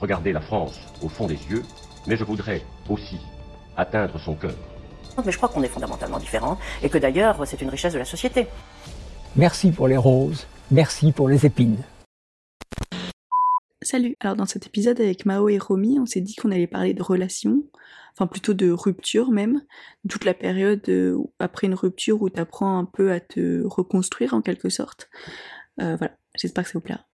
Regardez la France au fond des yeux, mais je voudrais aussi atteindre son cœur. Mais je crois qu'on est fondamentalement différents et que d'ailleurs c'est une richesse de la société. Merci pour les roses, merci pour les épines. Salut, alors dans cet épisode avec Mao et Romy, on s'est dit qu'on allait parler de relations, enfin plutôt de rupture même, toute la période euh, après une rupture où tu apprends un peu à te reconstruire en quelque sorte. Euh, voilà, j'espère que ça vous plaira.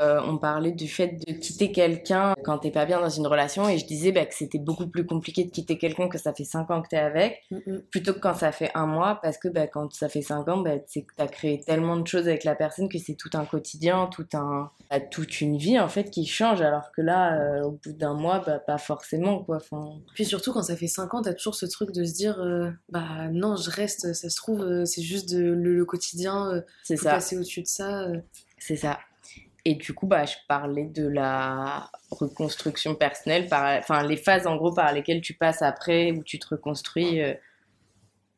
Euh, on parlait du fait de quitter quelqu'un quand t'es pas bien dans une relation et je disais bah, que c'était beaucoup plus compliqué de quitter quelqu'un que ça fait 5 ans que t'es avec plutôt que quand ça fait un mois parce que bah, quand ça fait 5 ans bah, c'est que t'as créé tellement de choses avec la personne que c'est tout un quotidien, tout un, bah, toute une vie en fait qui change alors que là euh, au bout d'un mois bah, pas forcément quoi. Puis surtout quand ça fait 5 ans t'as toujours ce truc de se dire euh, bah non je reste ça se trouve c'est juste de, le, le quotidien C'est ça. passer au-dessus de ça. C'est ça. Et du coup, bah, je parlais de la reconstruction personnelle, par, enfin les phases en gros par lesquelles tu passes après, où tu te reconstruis, euh,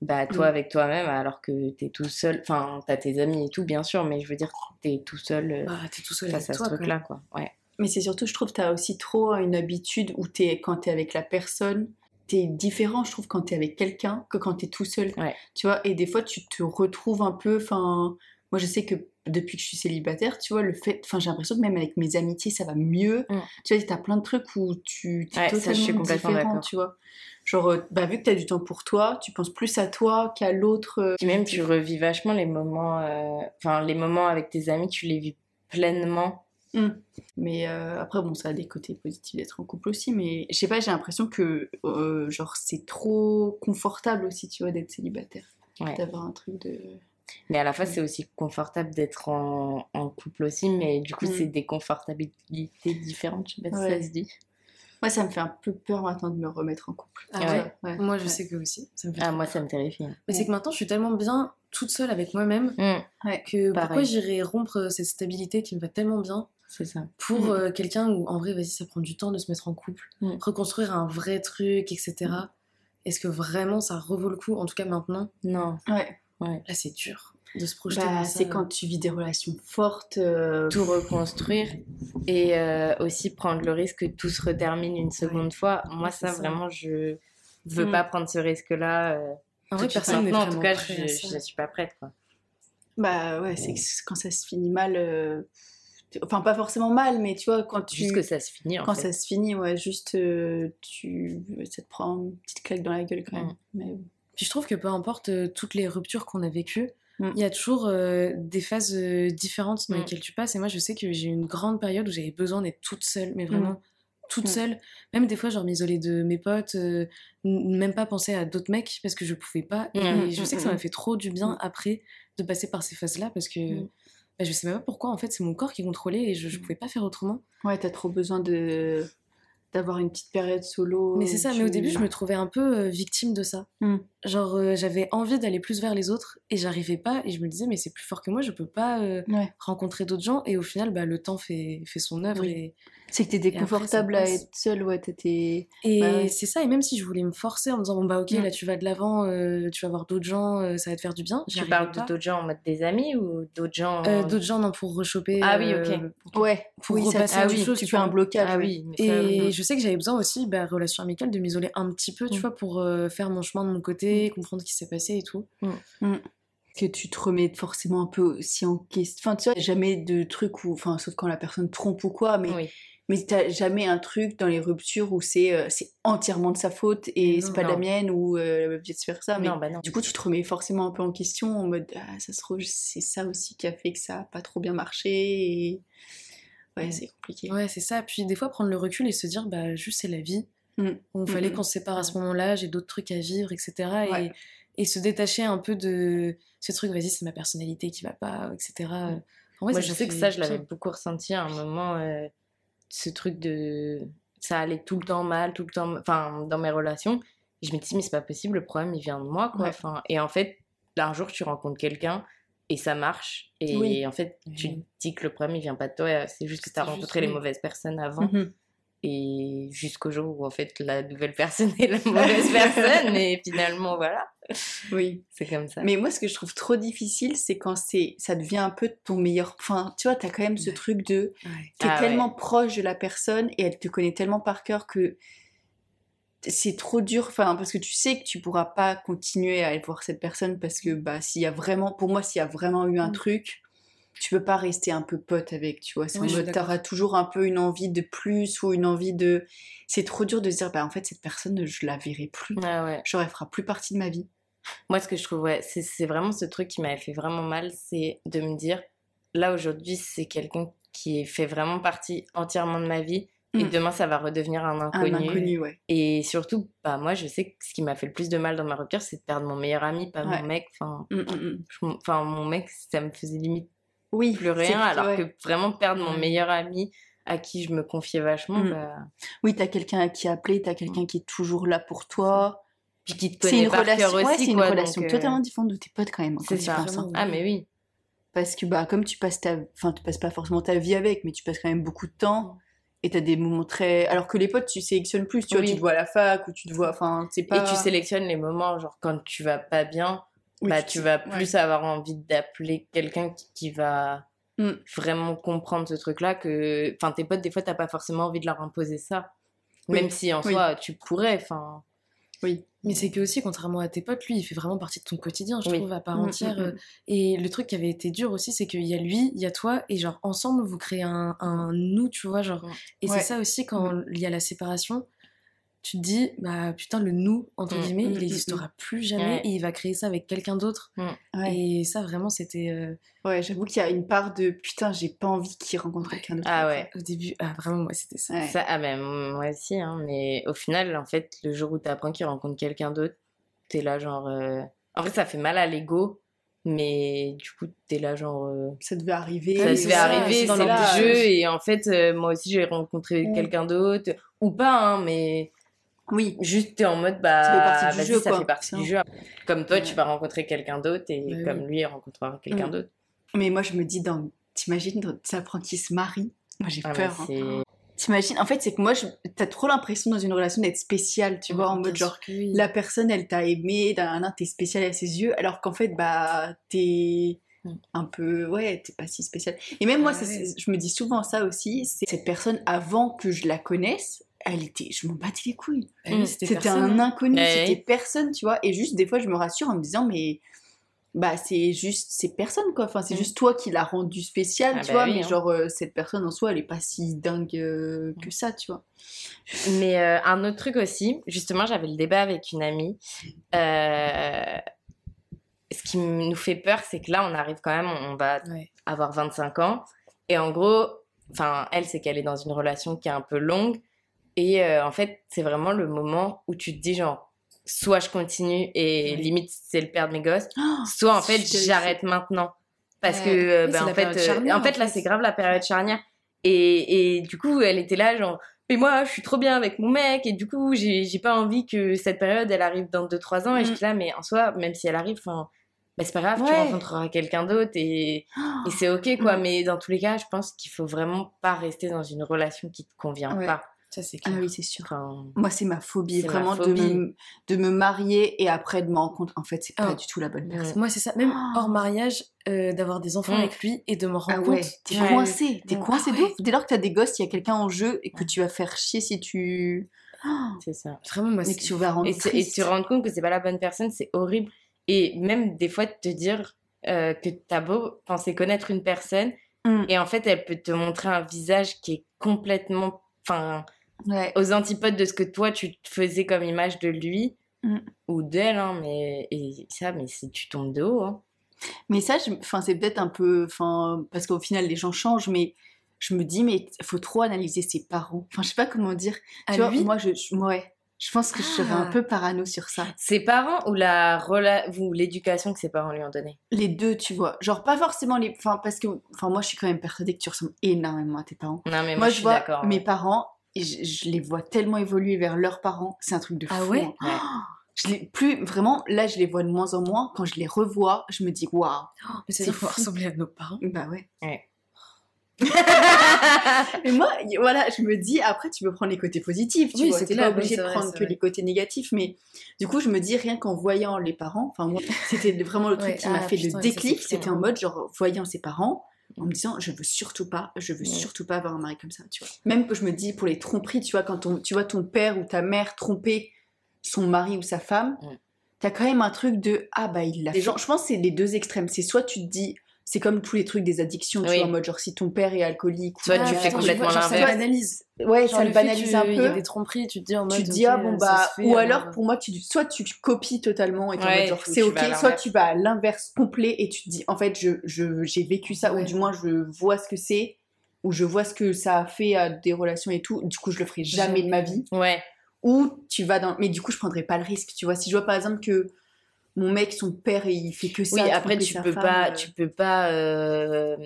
bah, toi Mm. avec toi-même, alors que t'es tout seul. Enfin, t'as tes amis et tout, bien sûr, mais je veux dire, t'es tout seul euh, bah t'es tout seul face à ce truc-là, quoi. Ouais. Mais c'est surtout, je trouve, que t'as aussi trop une habitude où t'es, quand t'es avec la personne, t'es différent, je trouve, quand t'es avec quelqu'un que quand t'es tout seul. Ouais. Tu vois, et des fois, tu te retrouves un peu, enfin, moi, je sais que depuis que je suis célibataire, tu vois, le fait, enfin, j'ai l'impression que même avec mes amitiés, ça va mieux. Mm. Tu vois, t'as plein de trucs où tu t'es Ouais, ça, je suis complètement d'accord. tu vois. Genre, euh, bah, vu que t'as du temps pour toi, tu penses plus à toi qu'à l'autre. euh, Puis même, tu revis vachement les moments, euh, enfin, les moments avec tes amis, tu les vis pleinement. Mais euh, après, bon, ça a des côtés positifs d'être en couple aussi, mais je sais pas, j'ai l'impression que, euh, genre, c'est trop confortable aussi, tu vois, d'être célibataire. Ouais. D'avoir un truc de... Mais à la fois, c'est aussi confortable d'être en, en couple aussi, mais du coup, Mm. c'est des confortabilités différentes, je sais pas si ça se dit. Moi, ça me fait un peu peur maintenant de me remettre en couple. Ah Ouais? moi je Ouais. sais que aussi ça me fait Ah, moi, ça me terrifie. mais c'est que maintenant je suis tellement bien toute seule avec moi-même Mm, que Pareil. pourquoi j'irais rompre cette stabilité qui me va tellement bien c'est ça. pour Mm. euh, quelqu'un où en vrai vas-y ça prend du temps de se mettre en couple Mm. reconstruire un vrai truc etc est-ce que vraiment ça revaut le coup en tout cas maintenant? Non. Ouais. Là c'est dur de se projeter Bah, c'est quand tu vis des relations fortes. euh, Tout reconstruire et euh, aussi prendre le risque que tout se retermine une seconde fois. Moi, Ouais, ça, vraiment, je veux Mm. pas prendre ce risque-là. euh, en tout vrai personne n'est en tout cas, je, ça. je suis pas prête. Quoi. Bah ouais, c'est quand ça se finit mal. euh, Enfin, pas forcément mal, mais tu vois, quand tu. Juste que ça se finit, en Quand fait. ça se finit, ouais, juste euh, tu. Ça te prend une petite claque dans la gueule quand même. Mm. Mais Puis je trouve que peu importe euh, toutes les ruptures qu'on a vécues, Mm. il y a toujours euh, des phases euh, différentes dans Mm. lesquelles tu passes. Et moi, je sais que j'ai eu une grande période où j'avais besoin d'être toute seule, mais vraiment toute Mm. seule. Même des fois, genre m'isoler de mes potes, euh, même pas penser à d'autres mecs parce que je pouvais pas. Et Mm. je sais que ça m'a fait trop du bien après de passer par ces phases-là parce que Mm. bah, je sais même pas pourquoi. En fait, c'est mon corps qui contrôlait et je, Mm. je pouvais pas faire autrement. Ouais, t'as trop besoin de d'avoir une petite période solo. Mais c'est ça, mais au début, je me trouvais un peu victime de ça. Genre euh, j'avais envie d'aller plus vers les autres et j'arrivais pas et je me disais mais c'est plus fort que moi je peux pas euh, Ouais. rencontrer d'autres gens et au final bah, le temps fait, fait son œuvre Oui. et, C'est que t'étais Et après, ça confortable à être seule, ouais, t'étais. et Bah ouais. c'est ça et même si je voulais me forcer en me disant bon bah ok Mm. là tu vas de l'avant euh, tu vas voir d'autres gens euh, ça va te faire du bien Tu parles pas. de d'autres gens en mode des amis ou d'autres gens Euh, en- d'autres gens non pour rechoper Ah oui, ok. pour- Ouais, pour oui, ça, repasser ah à autre oui, chose, tu tu fais un blocage. Ah ouais. oui, mais ça, Et je sais que j'avais besoin aussi, bah, relation amicale, de m'isoler un petit peu, tu Mm. vois, pour faire mon chemin de mon côté, comprendre ce qui s'est passé et tout. que tu te remets forcément un peu aussi en question. Enfin, tu vois, jamais de truc où, enfin, sauf quand la personne trompe ou quoi, mais, Oui. mais t'as jamais un truc dans les ruptures où c'est euh, c'est entièrement de sa faute et c'est pas de la mienne ou euh, elle va obligée de se faire ça. Mais Non, bah non. du coup, tu te remets forcément un peu en question en mode, ah, ça se trouve, c'est ça aussi qui a fait que ça a pas trop bien marché et ouais, Mm. c'est compliqué. Ouais, c'est ça. Puis des fois, prendre le recul et se dire, bah, juste c'est la vie. Mm. Il fallait Mm, qu'on se sépare à ce moment-là, j'ai d'autres trucs à vivre, etc. Et, Ouais. et se détacher un peu de ce truc, vas-y, c'est ma personnalité qui va pas, etc. En vrai, Moi, je sais que ça, je l'avais beaucoup ressenti à un moment, euh, ce truc de. Ça allait tout le temps mal, tout le temps. Enfin, dans mes relations. Et je me dis, mais c'est pas possible, le problème, il vient de moi, quoi. Ouais. Enfin, et en fait, un jour, tu rencontres quelqu'un et ça marche. Et Oui. en fait, tu Oui. te dis que le problème, il vient pas de toi. C'est juste que tu as juste, rencontré les mauvaises personnes avant. Mhm. Et jusqu'au jour où, en fait, la nouvelle personne est la mauvaise personne. Et finalement, voilà. Oui. C'est comme ça. Mais moi, ce que je trouve trop difficile, c'est quand c'est, ça devient un peu ton meilleur. Enfin, tu vois, t'as quand même ce truc de, Ouais. t'es Ah ouais. tellement proche de la personne et elle te connaît tellement par cœur que c'est trop dur. Enfin, parce que tu sais que tu pourras pas continuer à aller voir cette personne parce que, bah, s'il y a vraiment, pour moi, s'il y a vraiment eu un Mm. truc, tu peux pas rester un peu pote avec, tu vois? C'est je d'accord. t'auras toujours un peu une envie de plus ou une envie de. C'est trop dur de se dire, bah, en fait, cette personne, je la verrai plus. Ah ouais. Genre, elle fera plus partie de ma vie. Moi, ce que je trouve, ouais, c'est c'est vraiment ce truc qui m'avait fait vraiment mal, c'est de me dire, là, aujourd'hui, c'est quelqu'un qui fait vraiment partie entièrement de ma vie, et Mm. demain, ça va redevenir un Un inconnu. inconnu, ouais. Et surtout, bah, moi, je sais que ce qui m'a fait le plus de mal dans ma rupture, c'est de perdre mon meilleur ami, pas Ouais. mon mec. Enfin, Mm, mm, mm. je- enfin, mon mec, ça me faisait limite Oui, plus rien, alors ouais. que vraiment perdre mon meilleur ami à qui je me confiais vachement, Mm. bah, Oui, t'as quelqu'un à qui appeler, t'as quelqu'un qui est toujours là pour toi. puis qui te C'est connaît une par relation, cœur ouais, aussi, c'est une quoi, relation donc, euh, totalement différente de tes potes quand même. hein, C'est ça. penses, hein. Ah, mais oui. Parce que bah comme tu passes ta, enfin tu passes pas forcément ta vie avec, mais tu passes quand même beaucoup de temps. Et t'as des moments très. Alors que les potes, tu sélectionnes plus. Tu vois, Oui. tu te vois à la fac ou tu te vois. Enfin, c'est pas. Et tu sélectionnes les moments, genre quand tu vas pas bien, Oui, bah, tu- vas ouais. plus avoir envie d'appeler quelqu'un qui, qui va Mm. vraiment comprendre ce truc-là que... Enfin, tes potes, des fois, t'as pas forcément envie de leur imposer ça. Oui. Même si, en Oui. soi, tu pourrais, enfin... Oui. Mais c'est que aussi, contrairement à tes potes, lui, il fait vraiment partie de ton quotidien, je Oui. trouve, à part Mm, entière. mm, mm. euh, Et le truc qui avait été dur aussi, c'est qu'il y a lui, il y a toi, et genre, ensemble, vous créez un, un nous, tu vois, genre. Et Ouais. c'est ça aussi, quand il y a la séparation, tu te dis, bah putain, le nous, entre Mm, guillemets, mm, il mm, n'existera plus jamais, Ouais. et il va créer ça avec quelqu'un d'autre. Ouais. Et ça, vraiment, c'était. euh, Ouais, j'avoue qu'il y a une part de putain, j'ai pas envie qu'il rencontre quelqu'un d'autre. Ah ouais. Au début, ah, vraiment, moi, c'était ça. Ouais. Ça, ah ben, moi aussi, hein, mais au final, en fait, le jour où t'apprends qu'il rencontre quelqu'un d'autre, t'es là, genre... euh, En fait, ça fait mal à l'ego, mais du coup, t'es là, genre... euh, Ça devait arriver. ça devait ça, arriver, c'est dans le jeu. Et en fait, euh, moi aussi, j'ai rencontré Mm. quelqu'un d'autre. Ou pas, hein, mais Oui. juste t'es en mode, Ça bah, fait partie du vas-y, jeu, ça quoi. fait partie du jeu. Comme toi, tu vas rencontrer quelqu'un d'autre et Bah oui. comme lui, il rencontrera quelqu'un Mm. d'autre. Mais moi, je me dis, dans... t'imagines, dans... qu'ils se marient. Moi, j'ai Ah, peur. hein. T'imagines, en fait, c'est que moi, je... t'as trop l'impression dans une relation d'être spéciale, tu vois, en mode genre, oui. la personne, elle t'a aimé, t'es spécial à ses yeux, alors qu'en fait, bah, t'es Mm. un peu, ouais, t'es pas si spécial. Et même moi, Ah ça, je me dis souvent ça aussi, c'est cette personne, avant que je la connaisse, elle était, je m'en battais les couilles. Oui, Mm. c'était un hein. inconnu, Ouais. c'était personne, tu vois. Et juste, des fois, je me rassure en me disant, mais bah, c'est juste, c'est personne, quoi. Enfin, c'est Mm. juste toi qui l'as rendu spécial, Ah tu bah vois. oui, mais hein. genre, euh, cette personne en soi, elle est pas si dingue euh, que ça, tu vois. Mais euh, un autre truc aussi, justement, j'avais le débat avec une amie. Euh, Ce qui nous fait peur, c'est que là, on arrive quand même, on va Ouais. avoir 25 ans. Et en gros, enfin, elle, c'est qu'elle est dans une relation qui est un peu longue. Et euh, en fait, c'est vraiment le moment où tu te dis, genre, soit je continue et limite, c'est le père de mes gosses, soit en fait, j'arrête maintenant. Parce que, euh, Oui, ben, c'est en fait, euh, charnière, en fait, en là, c'est grave la période charnière. Et, et du coup, elle était là, genre, et moi, je suis trop bien avec mon mec, et du coup, j'ai pas envie que cette période, elle arrive dans 2-3 ans, et je Mm. suis là, mais en soi, même si elle arrive, enfin, bah, c'est pas grave, tu Ouais. rencontreras quelqu'un d'autre, et, et c'est ok, quoi. Mais dans tous les cas, je pense qu'il faut vraiment pas rester dans une relation qui te convient Ouais. pas. Ça, c'est Ah oui, c'est sûr. Enfin, Moi, c'est ma phobie, ma vraiment, phobie. De, me, de me marier et après de me rendre compte, en fait, c'est pas Ah. du tout la bonne personne. Moi, c'est ça. Même hors mariage, euh, d'avoir des enfants Mm. avec lui et de me rendre Ah ouais, compte. t'es que- coincé, t'es Ouais. coincé Ah de ouais. ouf. Dès lors que t'as des gosses, il y a quelqu'un en jeu et que tu vas faire chier si tu... c'est ça. Vraiment, moi, c'est- tu vas rendre Et, et te rends compte que c'est pas la bonne personne, c'est horrible. Et même des fois de te dire euh, que t'as beau penser connaître une personne, Mm. et en fait elle peut te montrer un visage qui est complètement, enfin, Ouais. aux antipodes de ce que toi tu faisais comme image de lui Mm. ou d'elle, hein, mais et ça, mais si tu tombes de haut, hein. Mais ça, je- enfin, c'est peut-être un peu... Enfin, parce qu'au final, les gens changent, mais je me dis, mais faut trop analyser ses parents. Enfin, je sais pas comment dire. À tu vois, lui moi, je, je- ouais, je pense que je serais un Ah. peu parano sur ça. Ses parents ou la rela... ou l'éducation que ses parents lui ont donnée? Les deux, tu vois. Genre, pas forcément les... Enfin, parce que... Enfin, moi, je suis quand même persuadée que tu ressembles énormément à tes parents. Non mais moi, moi, je suis vois hein. mes parents, et je, je les vois tellement évoluer vers leurs parents. C'est un truc de fou. Ah ouais? hein. Ouais. Je les, plus vraiment, là, je les vois de moins en moins. Quand je les revois, je me dis, waouh. Mais c'est fou. ressembler à nos parents. Bah ouais. Ouais. Mais moi, voilà, je me dis, après, tu peux prendre les côtés positifs, tu Oui, vois. T'es pas obligé de prendre que vrai. les côtés négatifs, mais du coup, je me dis, rien qu'en voyant les parents, enfin, moi, c'était vraiment le truc Ouais, qui m'a ah, fait putain, le déclic. C'était en mode, genre, voyant ses parents, en me disant, je veux surtout pas, je veux Ouais. surtout pas avoir un mari comme ça, tu vois. Même que je me dis, pour les tromperies, tu vois, quand ton, tu vois ton père ou ta mère tromper son mari ou sa femme, Ouais. t'as quand même un truc de, ah bah, il l'a je pense que c'est les deux extrêmes. C'est soit tu te dis, c'est comme tous les trucs des addictions, tu vois, en mode genre si ton père est alcoolique. ou- Soit tu fais complètement genre, ça l'inverse. banalise. Ouais, Genre ça le le fait banalise un qu'il y a peu. des tromperies, tu te dis en mode. Tu te dis, ah bon, bah. fait, Ou alors, alors, pour moi, tu, soit tu copies totalement et Ouais, mode genre ou c'est tu ok, vas à soit l'inverse. tu vas à l'inverse complet et tu te dis, en fait, je, je, j'ai vécu ça, Ouais. ou du moins, je vois ce que c'est, ou je vois ce que ça a fait à des relations et tout, du coup, je le ferai jamais de ma vie. Ouais. Ou tu vas dans. Mais du coup, je prendrais pas le risque, tu vois. Si je vois par exemple que mon mec, son père, il fait que ça. Oui, après tromper tu peux femme, pas, euh, tu peux pas. euh,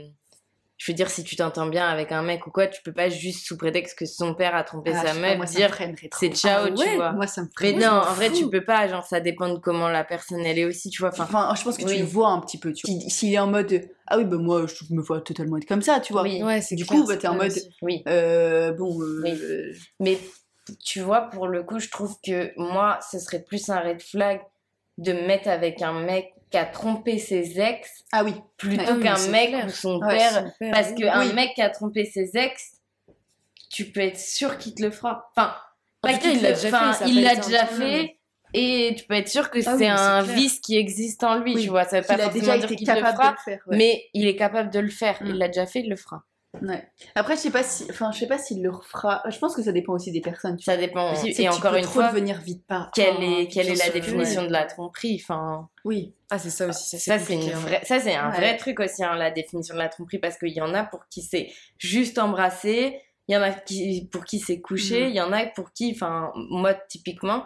Je veux dire, si tu t'entends bien avec un mec ou quoi, tu peux pas juste sous prétexte que son père a trompé ah, sa meuf moi, ça me dire c'est ciao, Ah tu vois. Moi, ça me Mais freine. non, en vrai, tu peux pas. Genre, ça dépend de comment la personne elle est aussi, tu vois. Enfin, Enfin, je pense que tu le vois un petit peu, tu vois. S'il- est en mode ah oui, bah moi, je me vois totalement être comme ça, tu vois. Oui. Ouais, c'est Du clair, coup, bah, t'es en mode- aussi. oui. Euh, bon, euh, Oui. euh, Mais tu vois, pour le coup, je trouve que moi, ce serait plus un red flag de me mettre avec un mec qui a trompé ses ex ah oui, plutôt Ah qu'un mec clair. ou son Ouais, père. Son père, Parce oui. qu'un Oui. mec qui a trompé ses ex, tu peux être sûr qu'il te le fera. Enfin, En pas qu'il il l'a déjà fait, il l'a déjà fait. Et tu peux être sûr que Ah c'est oui, un vice qui existe en lui, Oui. tu vois. Ça veut pas forcément dire qu'il le capable fera, de le faire. ouais. mais il est capable de le faire. Mm. Il l'a déjà fait, il le fera. Ouais. Après, je sais pas si, enfin, je sais pas s'il le refera. Je pense que ça dépend aussi des personnes. Tu Ça dépend vois. C'est Et encore une trop fois, devenir vite pas. quelle est, quelle est la définition ouais. de la tromperie enfin, Oui. Ah, c'est ça aussi. Ça, c'est Ça, c'est une hein. vraie, ça, c'est un Ouais. vrai truc aussi, hein, la définition de la tromperie, parce qu'il y en a pour qui c'est juste embrasser, il y en a qui, pour qui c'est coucher, Mhm. il y en a pour qui, enfin, moi, typiquement,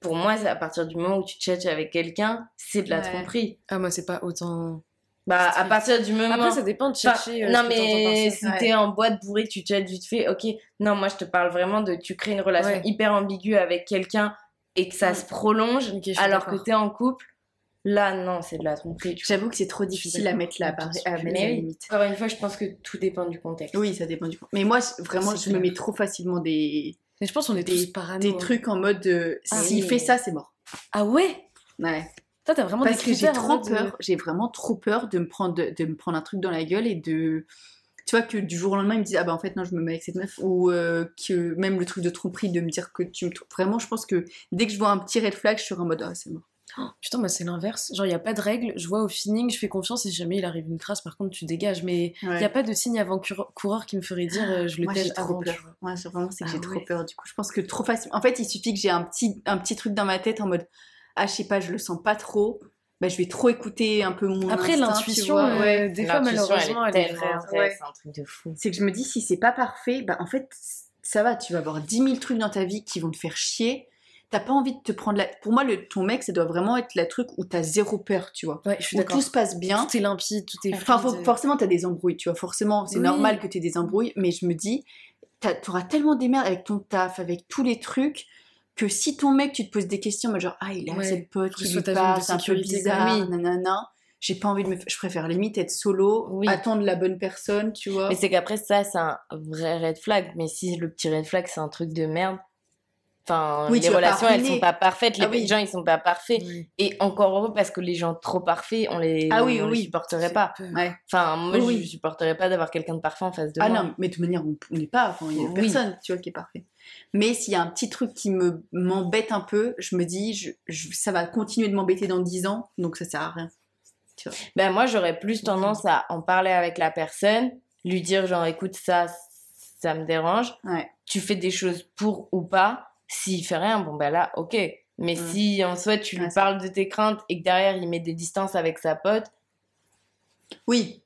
pour moi, c'est à partir du moment où tu tchatches avec quelqu'un, c'est de la Ouais. tromperie. Ah, moi, c'est pas autant. Bah, à partir du moment. Après, ça dépend de Enfin, chercher. euh, non mais si Ouais. t'es en boîte bourrée, tu chattes vite fait, ok. Non, moi je te parle vraiment de tu crées une relation Ouais. hyper ambiguë avec quelqu'un et que ça se prolonge alors que t'es en couple. Là, non, c'est de la tromperie. J'avoue que c'est trop difficile à mettre sûr. à mettre la limite. Encore une fois, je pense que tout dépend du contexte. Oui, ça dépend du coup. Mais moi, vraiment, je me mets trop facilement des, Mais je pense qu'on est des, tous parano. des hein. trucs en mode euh, Ah s'il oui. fait ça, c'est mort. Ah ouais? Ouais. Toi, t'as vraiment Parce des que j'ai trop euh, peur, j'ai vraiment trop peur de me prendre de, de me prendre un truc dans la gueule et de tu vois que du jour au lendemain il me dit ah bah en fait non je me mets avec cette meuf ou euh, que même le truc de tromperie de me dire que tu me vraiment je pense que dès que je vois un petit red flag je suis en mode ah c'est mort. Oh, putain, moi, c'est l'inverse. Genre, il y a pas de règle. Je vois au feeling, je fais confiance et si jamais il arrive une crasse, par contre, tu dégages. Mais il Ouais. y a pas de signe avant-coureur qui me ferait dire euh, je le Moi trop avant. c'est vraiment c'est que Ah j'ai trop ouais. peur du coup. Je pense que trop facile. En fait, il suffit que j'ai un petit un petit truc dans ma tête en mode ah je sais pas, je le sens pas trop. Bah, je vais trop écouter un peu mon Après, l'intuition, euh, Ouais. des fois, malheureusement, elle est vraie, Ouais. C'est un truc de fou. C'est que je me dis, si c'est pas parfait, bah en fait, ça va, tu vas avoir 10 000 trucs dans ta vie qui vont te faire chier. T'as pas envie de te prendre la. Pour moi, le, ton mec, ça doit vraiment être le truc où t'as zéro peur, tu vois. Ouais, je suis Où d'accord. tout se passe bien. Tout est limpide, tout est Enfin, faut- forcément, t'as des embrouilles, tu vois. Forcément, c'est Oui. normal que t'aies des embrouilles, mais je me dis, t'auras tellement des merdes avec ton taf, avec tous les trucs, que si ton mec, tu te poses des questions, mais genre, ah, il a Ouais, cette pote qui lui de passe, un peu bizarre. Oui. nanana. J'ai pas envie de me. Je préfère limite être solo, attendre la bonne personne, tu vois. Mais c'est qu'après, ça, c'est un vrai red flag. Mais si le petit red flag, c'est un truc de merde. Enfin, Oui, les relations, elles sont pas parfaites. Les Ah oui. gens, ils sont pas parfaits. Et encore heureux, parce que les gens trop parfaits, on les, Ah oui, on les supporterait pas. Ouais. Enfin, moi, je supporterais pas d'avoir quelqu'un de parfait en face de Ah moi. non, mais de toute manière, on n'est pas, enfin, il y a Oui. personne, tu vois, qui est parfait. Mais s'il y a un petit truc qui me m'embête un peu, je me dis, je, je- ça va continuer de m'embêter dans 10 ans, donc ça sert à rien. Tu vois. Ben moi, j'aurais plus tendance à en parler avec la personne, lui dire genre, écoute, ça, ça me dérange. Tu fais des choses pour ou pas. S'il fait rien, bon ben là, ok. Mais si en soi tu lui parles de tes craintes et que derrière il met des distances avec sa pote, Oui.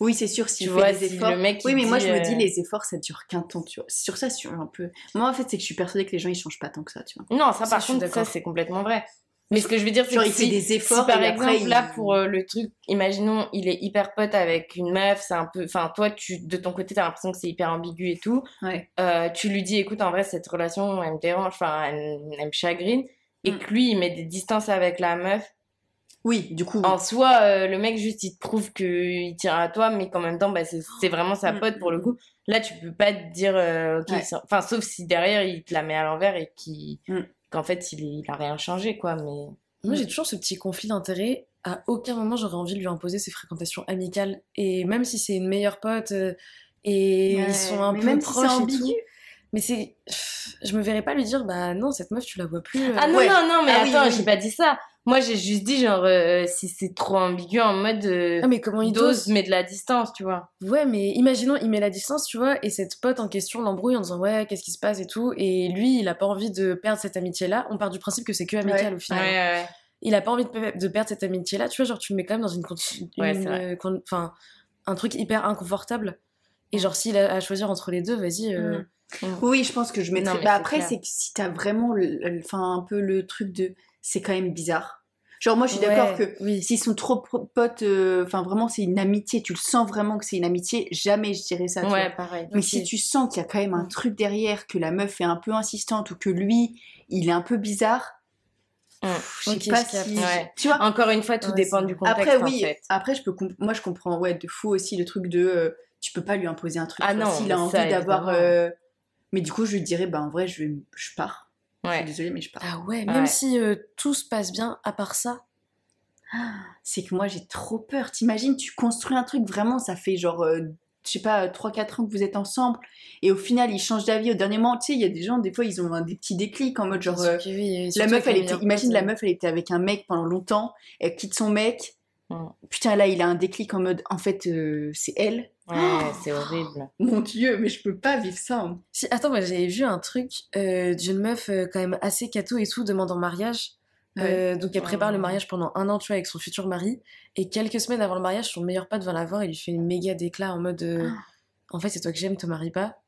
Oui, c'est sûr, si Tu vois, fais des si efforts. le mec, oui, mais moi, je me euh, dis, les efforts, ça dure qu'un temps, tu vois. Sur ça, sur un peu. Moi, en fait, c'est que je suis persuadée que les gens, ils changent pas tant que ça, tu vois. Non, ça, Ça, par contre, ça c'est complètement vrai. Mais ce que je veux dire, c'est que il fait si, des efforts si, par et exemple, il- là, pour euh, le truc, imaginons, il est hyper pote avec une meuf, c'est un peu... Enfin, toi, tu, de ton côté, t'as l'impression que c'est hyper ambigu et tout. Ouais. Euh, tu lui dis, écoute, en vrai, cette relation, elle me dérange, enfin, elle, elle me chagrine. Et Mm. que lui, il met des distances avec la meuf. Oui, du coup. En soi, euh, le mec, juste, il te prouve qu'il tient à toi, mais qu'en même temps, bah, c'est vraiment sa Mm, pote pour le coup. Là, tu peux pas te dire, euh, ok, Ouais. c'est- enfin, sauf si derrière, il te la met à l'envers et Mm. qu'en fait, il, il a rien changé, quoi, mais... Moi, j'ai toujours ce petit conflit d'intérêts. À aucun moment, j'aurais envie de lui imposer ses fréquentations amicales. Et même si c'est une meilleure pote euh, et Ouais, ils sont un peu même si proches et ambigu. tout. Mais c'est. Je me verrais pas lui dire, bah non, cette meuf, tu la vois plus. euh. Ah non, non, non, mais Ah oui, attends, oui. j'ai pas dit ça. Moi, j'ai juste dit, genre, euh, si c'est trop ambigu en mode. euh, Ah, mais comment il dose, dose mais de la distance, tu vois. Ouais, mais imaginons, il met la distance, tu vois, et cette pote en question l'embrouille en disant ouais, qu'est-ce qui se passe et tout, et lui, il a pas envie de perdre cette amitié-là. On part du principe que c'est que amical Ouais. au final. Ouais, ouais, ouais. Il a pas envie de, pe- de perdre cette amitié-là, tu vois, genre tu le mets quand même dans une euh, enfin, un truc hyper inconfortable. Et genre s'il a à choisir entre les deux, vas-y. euh, Oui, je pense que je mettrais. Non, bah après, c'est que si t'as vraiment, le- le- enfin, un peu le truc de, c'est quand même bizarre. Genre moi, je suis Ouais, d'accord que s'ils sont trop potes, euh, enfin vraiment, c'est une amitié. Tu le sens vraiment que c'est une amitié. Jamais je dirais ça. Ouais, pareil. Mais si tu sens qu'il y a quand même un truc derrière, que la meuf est un peu insistante ou que lui, il est un peu bizarre. pff, Je sais pas si. Ouais. Tu vois. Encore une fois, tout Ouais, dépend du contexte, Après en oui. fait. Après, je peux. comp- Moi, je comprends. Ouais, de fou aussi le truc de. euh, tu peux pas lui imposer un truc. Ah non, S'il a envie d'avoir. euh, Mais du coup, je lui dirais, bah en vrai, je, vais... je pars. Je suis désolée, mais je pars. Ah ouais, même Ouais. si euh, tout se passe bien à part ça. C'est que moi, j'ai trop peur. T'imagines, tu construis un truc, vraiment, ça fait genre, euh, je sais pas, 3-4 ans que vous êtes ensemble, et au final, il change d'avis au dernier moment. Tu sais, il y a des gens, des fois, ils ont un- des petits déclics en mode genre. Euh, oui, et la meuf, elle était. Imagine, la euh. meuf, elle était avec un mec pendant longtemps, elle quitte son mec. Mm. Putain, là, il a un déclic en mode, en fait, euh, c'est elle. Ouais, c'est horrible. Mon dieu, mais je peux pas vivre ça. hein. Si, attends, moi j'avais vu un truc euh, d'une meuf euh, quand même assez cato et tout, demande en mariage. Euh, donc elle prépare le mariage pendant un an, tu vois, avec son futur mari. Et quelques semaines avant le mariage, son meilleur pote va la voir et lui fait une méga déclat en mode euh, En fait, c'est toi que j'aime, te marie pas.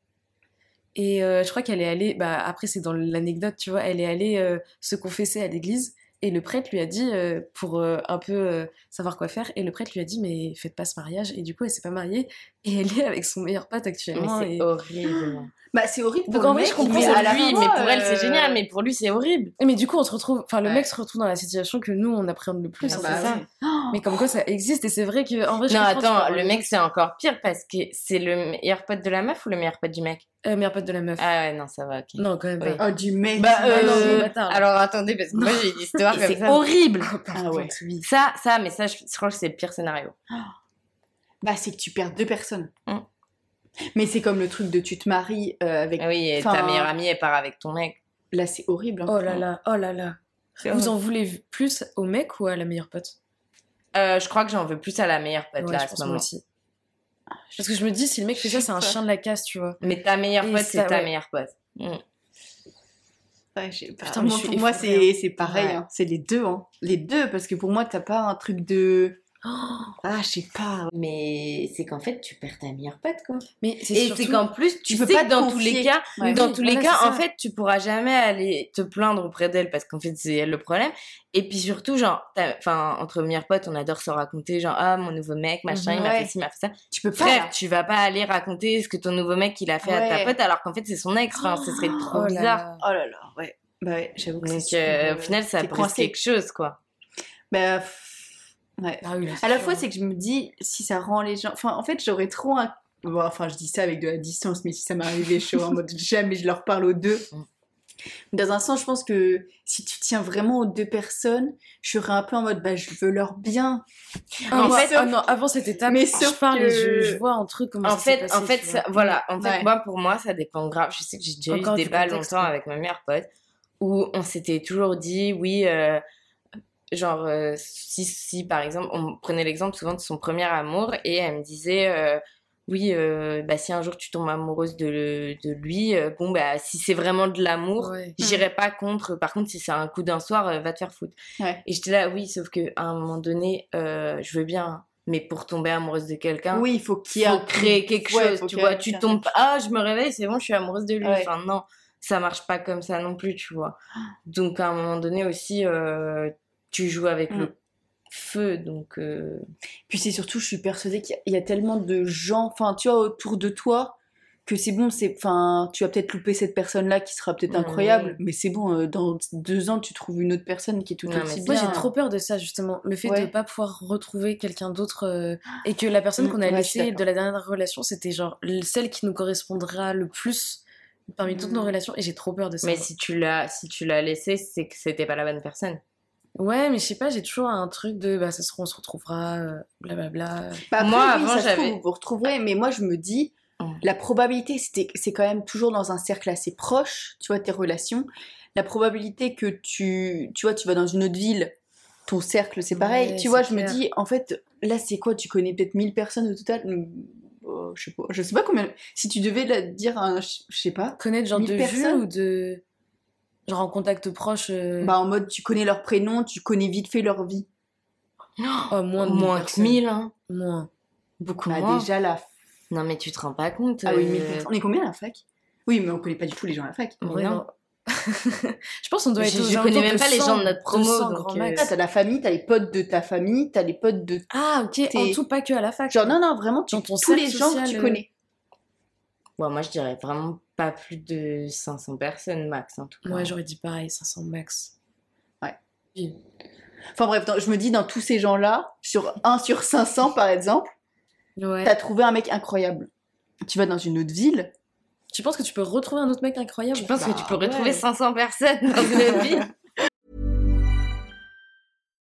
Et euh, je crois qu'elle est allée, bah après c'est dans l'anecdote, tu vois, elle est allée euh, se confesser à l'église. Et le prêtre lui a dit, euh, pour euh, un peu euh, savoir quoi faire, et le prêtre lui a dit, mais faites pas ce mariage. Et du coup, elle s'est pas mariée. Et elle est avec son meilleur pote Mais actuellement. c'est et... horrible. Bah, c'est horrible pour Donc le en vrai, mec, je comprends mais à la lui, fois, mais pour elle, c'est euh, génial, mais pour lui, c'est horrible. Mais du coup, on se retrouve, enfin, le Ouais. mec se retrouve dans la situation que nous, on appréhende le plus. Ah bah ouais. Oh, Mais comme quoi, ça existe et c'est vrai que, en vrai, je Non, attends, le mec, c'est encore pire parce que c'est le meilleur pote de la meuf ou le meilleur pote du mec? Euh, meilleur pote de la meuf. Ah ouais, non, ça va, ok. Non, quand même Oui. pas. Oh, du mec. Bah, Ah non, euh, mais bâtard. alors attendez, parce que moi j'ai une histoire comme c'est ça. horrible Ah ouais. oui. Ça, ça, mais ça, je, je crois que c'est le pire scénario. Bah, c'est que tu perds deux personnes. Mm. Mais c'est comme le truc de tu te maries euh, avec. Ah Oui, et ta meilleure amie, elle part avec ton mec. Là, c'est horrible. hein. Oh là là, oh là là. C'est Vous horrible. en voulez plus au mec ou à la meilleure pote? Euh, je crois que j'en veux plus à la meilleure pote Ouais, là je à pense ce moi moment. aussi. Parce que je me dis, si le mec fait ça, c'est un chien de la casse, tu vois. Mais ta meilleure Et pote, c'est ta ouais. meilleure pote. Mm. Ouais, j'ai pas- Putain, moi, pour moi, c'est c'est pareil. Ouais. hein. C'est les deux. Hein. Les deux, parce que pour moi, t'as pas un truc de. Ah, je sais pas. Mais c'est qu'en fait, tu perds ta meilleure pote, quoi. Mais c'est Et c'est qu'en plus, tu, peux sais pas que dans tous les cas, Ouais. dans Oui, tous les voilà, cas, en fait, tu pourras jamais aller te plaindre auprès d'elle parce qu'en fait, c'est elle le problème. Et puis surtout, genre, enfin, entre meilleurs potes, on adore se raconter, genre, ah, mon nouveau mec, machin, il m'a fait ci, il m'a fait ça. Tu peux pas. Frère, tu vas pas aller raconter ce que ton nouveau mec il a fait à ta pote alors qu'en fait c'est son ex. Enfin, ce serait trop Oh bizarre. Oh là là, ouais. Bah ouais, j'avoue que Donc euh, au final, ça brise quelque chose, quoi. Bah, pff, ouais. Ah oui, là, À la sûr. fois, c'est que je me dis, si ça rend les gens. Enfin, en fait, j'aurais trop un. Bon, enfin, je dis ça avec de la distance, mais si ça m'arrivait, je suis en mode jamais je leur parle aux deux. Mm. Dans un sens, je pense que si tu tiens vraiment aux deux personnes, je serais un peu en mode, bah, je veux leur bien. En fait- non, avant cette étape, mais je parle je, que- je vois un truc comment En fait, passé, en fait, ça- voilà. En fait, Ouais. moi, pour moi, ça dépend grave. Je sais que j'ai déjà Encore eu des débats longtemps avec ma meilleure pote où on s'était toujours dit, oui, euh, genre, euh, si, si, par exemple, on prenait l'exemple souvent de son premier amour et elle me disait, euh, oui, euh, bah, si un jour tu tombes amoureuse de, de lui, euh, bon, bah, si c'est vraiment de l'amour, Ouais. j'irai pas contre. Par contre, si c'est un coup d'un soir, euh, va te faire foutre. Ouais. Et j'étais là, oui, sauf que à un moment donné, euh, je veux bien, mais pour tomber amoureuse de quelqu'un, Oui, il faut qu'il y ait faut créer quelque Ouais, chose, tu vois. Tu tombes ah, je me réveille, c'est bon, je suis amoureuse de lui. Ouais. Enfin, non, ça marche pas comme ça non plus, tu vois. Donc, à un moment donné aussi, euh, tu joues avec Mm. le feu, donc. euh, Puis c'est surtout, je suis persuadée qu'il y a- il y, a tellement de gens, enfin, tu vois, autour de toi, que c'est bon, c'est, enfin, tu vas peut-être louper cette personne-là qui sera peut-être Ouais. incroyable, mais c'est bon, euh, dans deux ans, tu trouves une autre personne qui est tout Non, aussi bien. Moi, j'ai trop peur de ça, justement. Le fait Ouais. de pas pouvoir retrouver quelqu'un d'autre euh, et que la personne Mm, qu'on a ouais, laissée de la dernière relation, c'était genre celle qui nous correspondra le plus parmi toutes nos Mm. relations et j'ai trop peur de ça. Mais si tu l'as, si tu l'as laissé, c'est que c'était pas la bonne personne. Ouais, mais je sais pas, j'ai toujours un truc de bah, ça se on se retrouvera, euh, blablabla. Bah après, Moi, oui, avant, j'avais- vous vous retrouverez, mais moi, je me dis, Mm. la probabilité, c'était, c'est quand même toujours dans un cercle assez proche, tu vois, tes relations. La probabilité que tu, tu vois, tu vas dans une autre ville, ton cercle, c'est pareil. Ouais, tu vois, je me dis, en fait, là, c'est quoi Tu connais peut-être 1000 personnes au total? Oh, je sais pas, je sais pas combien. Si tu devais la dire, un, je sais pas. Connaître genre 1000 de vue personnes ou de. Genre en contact proche. euh, Bah, en mode, tu connais leur prénom, tu connais vite fait leur vie. oh, moins de 1000 Moins que personnes. 1000, hein. Moins. Beaucoup Bah, moins. déjà, la. Non, mais tu te rends pas compte. Ah oui, euh, 1000 personnes. On est combien à la fac? Oui, mais on connaît pas du tout les gens à la fac. mais Ouais, non. non. je pense qu'on doit Je- être je alentours connais même pas les 100, gens de notre promo, 200 donc, grand euh. Ah, t'as la famille, t'as les potes de ta famille, t'as les potes de. Ah, ok, en tout, pas que à la fac. Genre, non, non, vraiment, tu... Tous les gens que tu euh, connais. Ouais, moi, je dirais vraiment pas plus de 500 personnes max, en tout cas. Ouais, j'aurais dit pareil, 500 max. Enfin bref, dans- je me dis, dans tous ces gens-là, sur 1 sur 500 par exemple, Ouais. t'as trouvé un mec incroyable. Tu vas dans une autre ville. Tu penses que tu peux retrouver un autre mec incroyable? Je pense que tu peux Bah, retrouver ouais. 500 personnes dans une vie.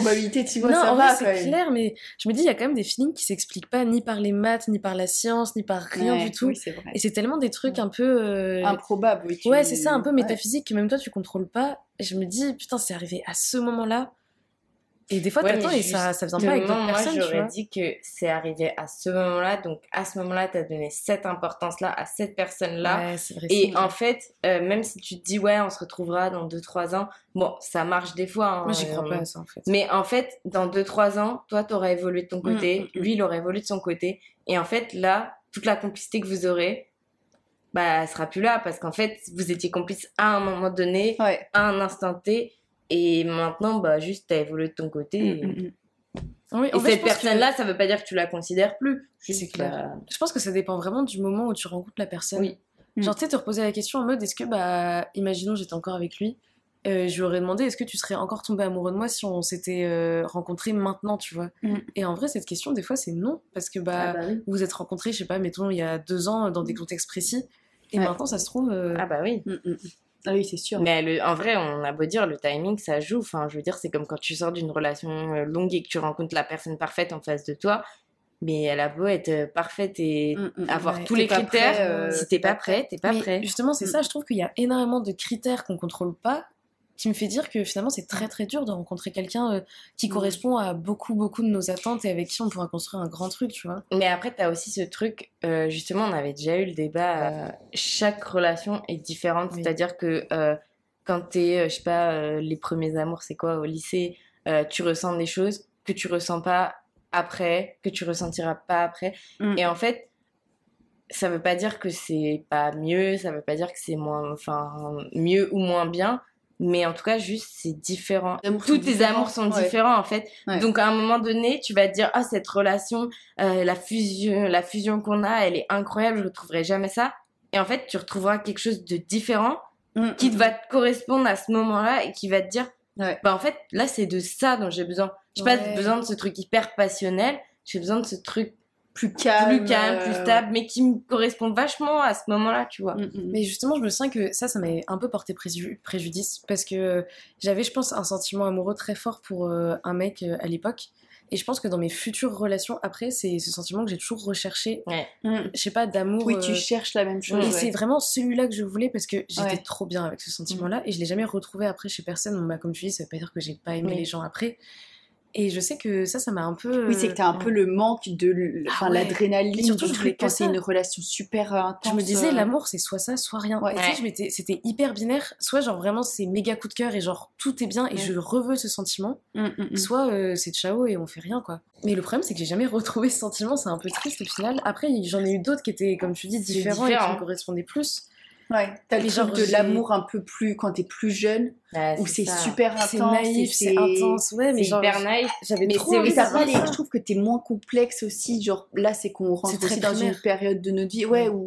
Probabilité, tu vois, non, ça en va vrai, quand c'est clair, mais je me dis, il y a quand même des feelings qui s'expliquent pas ni par les maths, ni par la science, ni par rien Ouais, du tout. oui, vrai. Et c'est tellement des trucs un peu. euh, Improbable, oui. tu- Ouais, c'est ça, un peu métaphysique que même toi tu contrôles pas. Et je me dis, putain, c'est arrivé à ce moment-là. Et des fois, Ouais, t'attends et ça, ça vient pas avec d'autres personnes, Moi, j'aurais dit que c'est arrivé à ce moment-là. Donc, à ce moment-là, tu as donné cette importance-là à cette personne-là. Ouais, Et en fait, euh, même si tu te dis, ouais, on se retrouvera dans 2-3 ans, bon, ça marche des fois. hein, Moi, j'y crois euh, pas à ça, en fait. Mais en fait, dans 2-3 ans, toi, t'auras évolué de ton côté, Mm, mm, lui, il aura évolué de son côté. Et en fait, là, toute la complicité que vous aurez, bah, elle sera plus là parce qu'en fait, vous étiez complices à un moment donné, à un instant T. Et maintenant, bah, juste, t'as évolué de ton côté. et- Mm, Oui, et fait, je cette pense que- personne-là, ça veut pas dire que tu la considères plus. C'est clair. bah, Je pense que ça dépend vraiment du moment où tu rencontres la personne. Oui. Genre, tu sais, te reposer la question en mode est-ce que, bah, imaginons, j'étais encore avec lui, euh, je lui aurais demandé est-ce que tu serais encore tombé amoureux de moi si on s'était euh, rencontrés maintenant, tu vois? Mm. Et en vrai, cette question, des fois, c'est non. Parce que, bah, Ah bah oui. vous vous êtes rencontrés, je sais pas, mettons, il y a deux ans, dans des contextes précis. Et Ouais. maintenant, ça se trouve. euh, Ah bah oui. Mm, mm. Ah oui, c'est sûr. Mais le- en vrai, on a beau dire, le timing, ça joue. Enfin, je veux dire, c'est comme quand tu sors d'une relation euh, longue et que tu rencontres la personne parfaite en face de toi. Mais elle a beau être euh, parfaite et Mm, mm, avoir ouais. tous les critères, prêt, euh, si t'es pas prêt, t'es pas prêt. Justement, c'est Mm. ça, je trouve qu'il y a énormément de critères qu'on contrôle pas, qui me fait dire que finalement c'est très très dur de rencontrer quelqu'un euh, qui Mm. correspond à beaucoup beaucoup de nos attentes et avec qui on pourra construire un grand truc, tu vois. Mais après, t'as aussi ce truc, euh, justement, on avait déjà eu le débat, euh, chaque relation est différente. Oui. C'est-à-dire que quand t'es, je sais pas, les premiers amours, c'est quoi, au lycée, tu ressens des choses que tu ressens pas après, que tu ressentiras pas après. Mm. Et en fait, ça veut pas dire que c'est pas mieux, ça veut pas dire que c'est moins, enfin, mieux ou moins bien. Mais en tout cas, juste, c'est différent. Tous tes amours sont ouais. différents, en fait. Ouais. Donc, à un moment donné, tu vas te dire, ah, cette relation, euh, la fusion, la fusion qu'on a, elle est incroyable, je retrouverai jamais ça. Et en fait, tu retrouveras quelque chose de différent Mm, qui mm, va te correspondre à ce moment-là et qui va te dire, Ouais. bah, en fait, là, c'est de ça dont j'ai besoin. J'ai pas besoin de ce truc hyper passionnel, j'ai besoin de ce truc Plus calme. plus calme, plus euh, stable, mais qui me correspond vachement à ce moment-là, tu vois. mm, mm. Mais justement, je me sens que ça, ça m'avait un peu porté préju- préjudice parce que j'avais, je pense, un sentiment amoureux très fort pour euh, un mec euh, à l'époque. Et je pense que dans mes futures relations après, c'est ce sentiment que j'ai toujours recherché. Ouais. Mm. Je sais pas, d'amour. Oui, euh, tu cherches la même chose. Et ouais. c'est vraiment celui-là que je voulais parce que j'étais Ouais. trop bien avec ce sentiment-là et je l'ai jamais retrouvé après chez personne. Bon, bah, comme tu dis, ça veut pas dire que j'ai pas aimé Oui. les gens après. Et je sais que ça, ça m'a un peu. Oui, c'est que t'as un peu le manque de Ah enfin, ouais. l'adrénaline. Surtout, je voulais une relation super euh, intense. Je me disais, euh, l'amour, c'est soit ça, soit rien. Ouais. Et tu sais, c'était hyper binaire. Soit, genre, vraiment, c'est méga coup de cœur et genre, tout est bien et Ouais. je reveux ce sentiment. mm, mm, mm. Soit, euh, c'est ciao et on fait rien, quoi. Mais le problème, c'est que j'ai jamais retrouvé ce sentiment. C'est un peu triste au final. Après, j'en ai eu d'autres qui étaient, comme tu dis, différents et qui me correspondaient plus. Ouais, t'as le truc de l'amour un peu plus quand t'es plus jeune, Ouais, où c'est super intense. C'est naïf, c'est intense. Ouais, mais genre. hyper naïf. J'avais Mais trop envie d'avoir les... Je trouve que t'es moins complexe aussi. Genre, là, c'est qu'on rentre aussi dans une période de notre vie, ouais, où,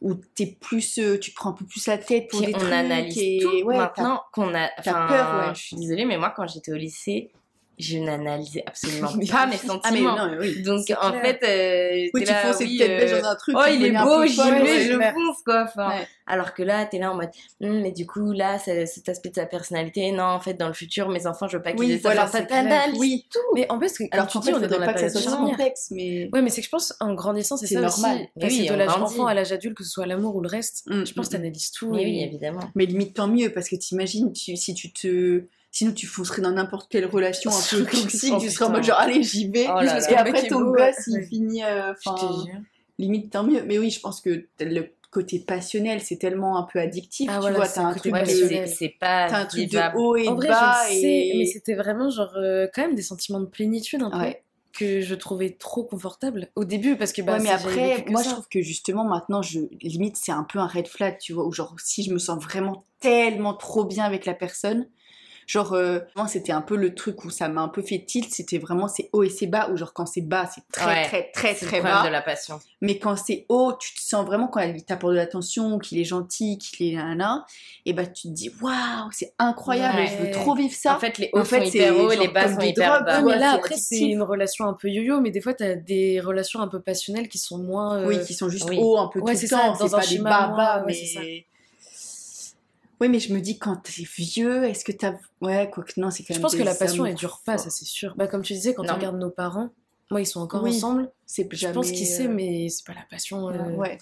où t'es plus. euh, tu prends un peu plus la tête pour des on trucs. analyse et... tout ouais, maintenant qu'on a. t'as peur, ouais. Je suis désolée, mais moi, quand j'étais au lycée, je n'analysais absolument pas mes Ah, mais sentiments. non, mais oui. Donc, en clair. fait, euh, Oui, tu là, fonces oui, euh, dans un truc. Oh, il est beau, j'y vais, ouais, je fonce, quoi. Enfin, Ouais. Alors que là, t'es là en mode, Hum, mais du coup, là, cet aspect de sa personnalité, non, en fait, dans le futur, mes enfants, je veux pas qu'ils Oui, aient ça. voilà, t'analyses Oui. tout. Mais en plus, Alors tu dis, on est dans la ça période complexe, mais. Ouais, mais c'est que je pense, en grandissant, c'est C'est ça normal. oui, de l'âge enfant à l'âge adulte, que ce soit l'amour ou le reste, Mm, je pense que t'analyses tout. Oui, oui, évidemment. Mais limite, tant mieux, parce que t'imagines, si tu te. Sinon, tu foncerais dans n'importe quelle relation un peu toxique, tu serais en mode genre, allez, j'y vais. Oh là parce là. mec après, ton beau, gosse, ouais. il finit. euh, Je enfin, te jure. limite, tant mieux. Mais oui, je pense que le côté passionnel, c'est tellement un peu addictif. Ah, tu voilà, vois, t'as un côté truc de. c'est- pas un truc de haut et En de vrai, bas. je sais, et... mais c'était vraiment genre euh, quand même des sentiments de plénitude un peu Ouais. que je trouvais trop confortable au début parce que bah ouais, mais après, moi, ça. je trouve que justement, maintenant, je limite, c'est un peu un red flag, tu vois, où genre, si je me sens vraiment tellement trop bien avec la personne, genre, euh, moi, c'était un peu le truc où ça m'a un peu fait tilt, c'était vraiment c'est haut et c'est bas, ou genre, quand c'est bas, c'est très, Ouais, très, très, C'est très bas. de la passion. Mais quand c'est haut, tu te sens vraiment, quand il t'apporte de l'attention, qu'il est gentil, qu'il est là, et bah, tu te dis, waouh, c'est incroyable, Ouais. je veux trop vivre ça. En fait, les En hauts fait, sont c'est hyper hauts et les bas sont hyper bas. Ouais, mais là c'est après c'est une relation un peu yo-yo mais des fois t'as des relations un peu passionnelles qui sont moins euh, Oui, qui sont juste oui. hauts un peu Ouais, tout c'est le ça, temps, c'est un pas des bas bas, ouais, mais... Oui, mais je me dis, quand t'es vieux, est-ce que t'as... Ouais, quoi que non, c'est quand je même pense que la passion elle dure pas ça c'est sûr bah comme tu disais quand Non. on regarde nos parents moi ils sont encore Oui, ensemble C'est je jamais... pense qu'ils euh, s'aiment mais c'est pas la passion euh, Ouais.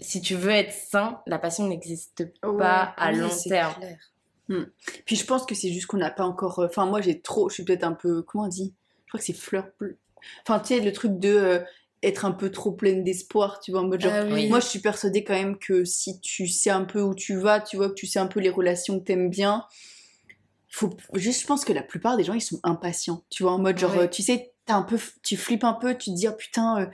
Si tu veux être sain, la passion n'existe Ouais, pas à oui, long terme. clair. Puis je pense que c'est juste qu'on n'a pas encore... euh, Enfin, moi, j'ai trop... Je suis peut-être un peu... Comment on dit? Je crois que c'est fleur bleue. Enfin, tu sais, le truc de... euh, être un peu trop pleine d'espoir, tu vois, en mode genre... Ah oui. Moi, je suis persuadée quand même que si tu sais un peu où tu vas, tu vois, que tu sais un peu les relations que t'aimes bien, faut juste, je pense que la plupart des gens, ils sont impatients, tu vois, en mode genre, Ouais. tu sais, t'as un peu, tu flippes un peu, tu te dis, oh putain, euh,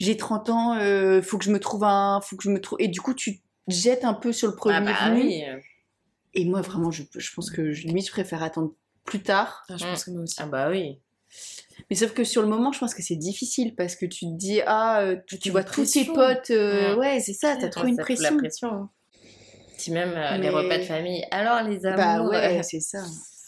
j'ai 30 ans, euh, faut que je me trouve un, faut que je me trouve, et du coup, tu te jettes un peu sur le premier Ah bah venu. oui. Et moi, vraiment, je, je pense que je, limite, je préfère attendre plus tard. Ah, je pense que moi aussi. Ah bah oui. Mais sauf que sur le moment, je pense que c'est difficile parce que tu te dis, ah, euh, tu, tu vois tous tes potes, euh, ouais, c'est ça, t'as trop Ouais, une pression. la pression. Si même euh, les Mais- repas de famille. Alors les amours. Bah ouais, euh, c'est ça.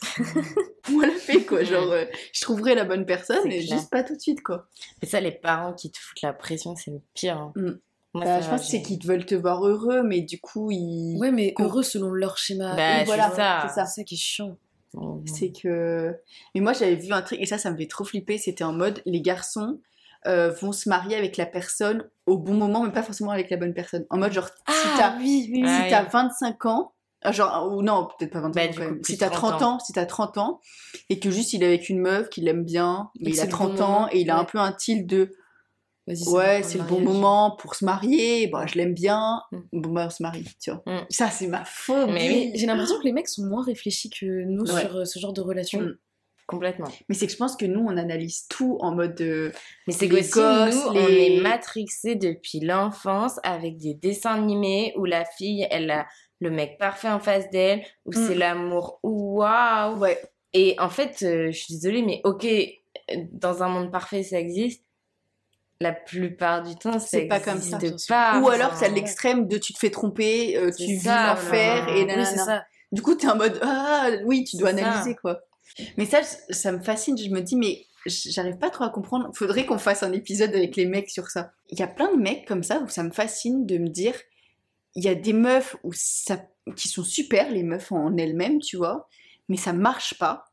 Moi, la fait quoi, genre, euh, je trouverai la bonne personne, mais clair. juste pas tout de suite, quoi. Et ça, les parents qui te foutent la pression, c'est le pire. hein. Mm. Moi, Bah, je pense que c'est qu'ils veulent te voir heureux, mais du coup, ils. Ouais, mais heureux selon leur schéma. Bah, Et c'est voilà, ça. c'est ça. C'est ça qui est chiant. Mm. C'est que. Mais moi, j'avais vu un truc, et ça, ça me fait trop flipper. C'était en mode, les garçons euh, vont se marier avec la personne au bon moment, mais pas forcément avec la bonne personne. En mode, genre, si t'as oui, oui, Ah si oui. t'as 25 ans, ah, genre, ou non, peut-être pas 25 Bah, ans du quand coup, même. plus Si t'as 30 30 ans, si t'as 30 ans, et que juste il est avec une meuf qu'il aime bien, mais il a c'est le bon 30 ans, moment, et il a un peu un tilt de ouais, bon, c'est le bon moment pour se marier, bah, je l'aime bien, Mm. bon bah on se marie, tu vois. Mm. Ça, c'est ma phobie. Mais Mais, oui. J'ai l'impression que les mecs sont moins réfléchis que nous Ouais. sur euh, ce genre de relation. Mm. Complètement. c'est que je pense que nous, on analyse tout en mode euh, Mais c'est gosses, nous, on est matrixés depuis l'enfance avec des dessins animés où la fille, elle a le mec parfait en face d'elle, où Mm. c'est l'amour, waouh. ouais, Et en fait, euh, je suis désolée, mais ok, euh, dans un monde parfait, ça existe. La plupart du temps, C'est pas comme ça, pas. ou alors c'est à l'extrême de tu te fais tromper, euh, tu vis ça, l'enfer et nanana. Oui, c'est ça. Du coup, t'es en mode ah oui, tu dois ça. analyser quoi. Mais ça, ça me fascine. Je me dis mais j'arrive pas trop à comprendre. Faudrait qu'on fasse un épisode avec les mecs sur ça. Il y a plein de mecs comme ça où ça me fascine de me dire il y a des meufs où ça qui sont super les meufs en elles-mêmes, tu vois, mais ça marche pas.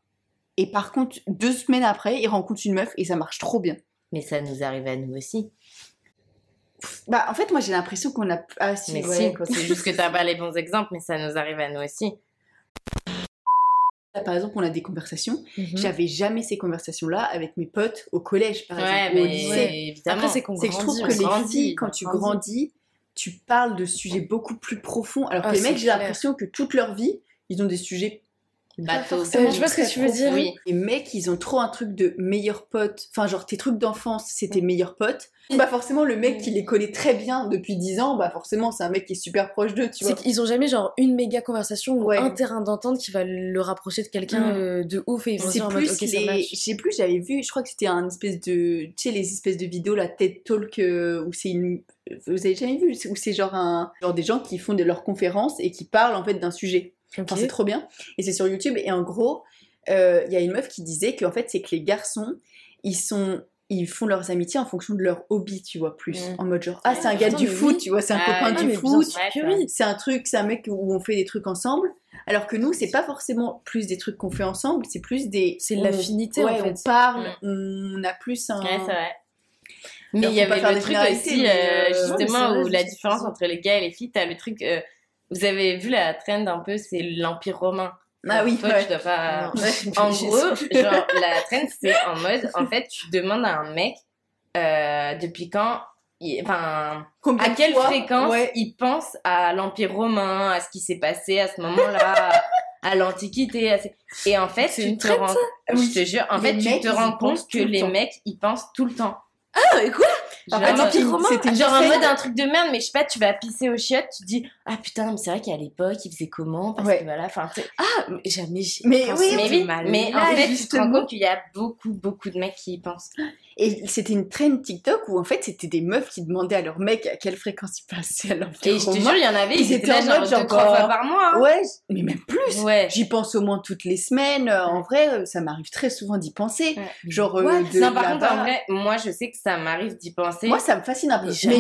Et par contre, deux semaines après, ils rencontrent une meuf et ça marche trop bien. Mais ça nous arrive à nous aussi. Bah, en fait, moi, j'ai l'impression qu'on a. Ah, si, mais ouais, si, c'est juste que t'as pas les bons exemples, mais ça nous arrive à nous aussi. Là, par exemple, on a des conversations. Mhm. J'avais jamais ces conversations-là avec mes potes au collège, par Ouais, exemple, ou au mais lycée. évidemment. Après, c'est que je trouve que les grandit, filles, quand tu grandis, tu parles de sujets beaucoup plus profonds. Alors que Ah, les mecs, j'ai l'impression que toute leur vie, ils ont des sujets. Bateau. Euh, je vois ce que tu veux dire. Oui. Les mecs, ils ont trop un truc de meilleurs potes. Enfin, genre, tes trucs d'enfance, c'est tes meilleurs potes. Bah, forcément, le mec qui les connaît très bien depuis 10 ans, bah, forcément, c'est un mec qui est super proche d'eux, tu vois. C'est qu'ils ont jamais genre une méga conversation ou Ouais. un terrain d'entente qui va le rapprocher de quelqu'un Mm. euh, de ouf et ils vont se plus les. Je sais plus, j'avais vu, je crois que c'était un espèce de. Tu sais, les espèces de vidéos, la TED Talk, euh, où c'est une. Vous avez jamais vu Où c'est genre un. Genre des gens qui font de leurs conférences et qui parlent en fait d'un sujet. Ok. Enfin, c'est trop bien. Et c'est sur YouTube. Et en gros, euh, il y a une meuf qui disait qu'en fait, c'est que les garçons, ils sont. Ils font leurs amitiés en fonction de leur hobby, tu vois, plus. Mm. En mode genre, ah, c'est un gars putain, du foot, oui. tu vois, c'est un Ah, copain ah, du foot. C'est un truc, c'est un mec où on fait des trucs ensemble. Alors que nous, c'est pas forcément plus des trucs qu'on fait ensemble, c'est plus des. C'est de l'affinité, en ouais, fait. On parle, on a plus un. Ouais, c'est vrai. Mais il y avait le des truc aussi, euh, euh, justement, non, vrai, où la différence entre les gars et les filles, t'as le truc. euh, vous avez vu la trend un peu, c'est l'Empire romain. Ah oui, Toi, ouais. tu dois pas. En gros, genre, la trend, c'est en mode, en fait, tu demandes à un mec euh, depuis quand. Enfin, à quelle fois fréquence Ouais. il pense à l'Empire romain, à ce qui s'est passé à ce moment-là, à l'Antiquité. à Et en fait, tu te rends, ça je te jure, en Les fait, tu te rends compte que les mecs, ils pensent tout le temps. Ah mais quoi? Genre, c'était- Genre en mode un truc de merde, mais je sais pas, tu vas pisser aux chiottes, tu te dis Ah putain, mais c'est vrai qu'à l'époque, il faisait comment? Parce Ouais. que voilà, enfin, tu sais- Ah mais jamais j'y Mais pensé, oui, mais oui, mais en fait, tu te rends compte qu'il y a beaucoup, beaucoup de mecs qui y pensent. Et c'était une trend TikTok où en fait c'était des meufs qui demandaient à leur mec à quelle fréquence ils passaient à l'Empire Et je te jure, il y en avait, ils, Ils étaient étaient là en genre mode, deux, genre, trois fois par mois. hein. Ouais, mais même plus. Ouais. J'y pense au moins toutes les semaines. Euh, En vrai, euh, ça m'arrive très souvent d'y penser. Ouais. Genre euh, What de Non, par contre, en vrai, moi, je sais que ça m'arrive d'y penser. moi ça me fascine un peu. Mais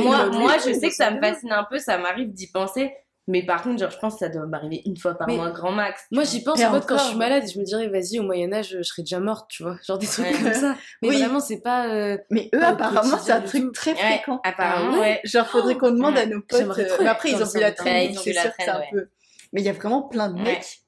Moi- moi- je sais que ça me fascine un peu, ça m'arrive d'y penser. Mais par contre, genre, je pense que ça doit m'arriver une fois par Mais mois, grand max. Moi j'y pense en mode quand je suis malade et je me dirais vas-y au Moyen-Âge je serais déjà morte, tu vois. Genre des trucs Ouais. comme ça. Mais Oui. vraiment c'est pas. euh, Mais eux Pas apparemment c'est un truc tout. très Ouais, fréquent. apparemment, Ah ouais. Genre faudrait qu'on demande à nos potes. J'aimerais euh, trop mais être après ils ont vu la ont c'est un peu. Mais il y a vraiment plein de mecs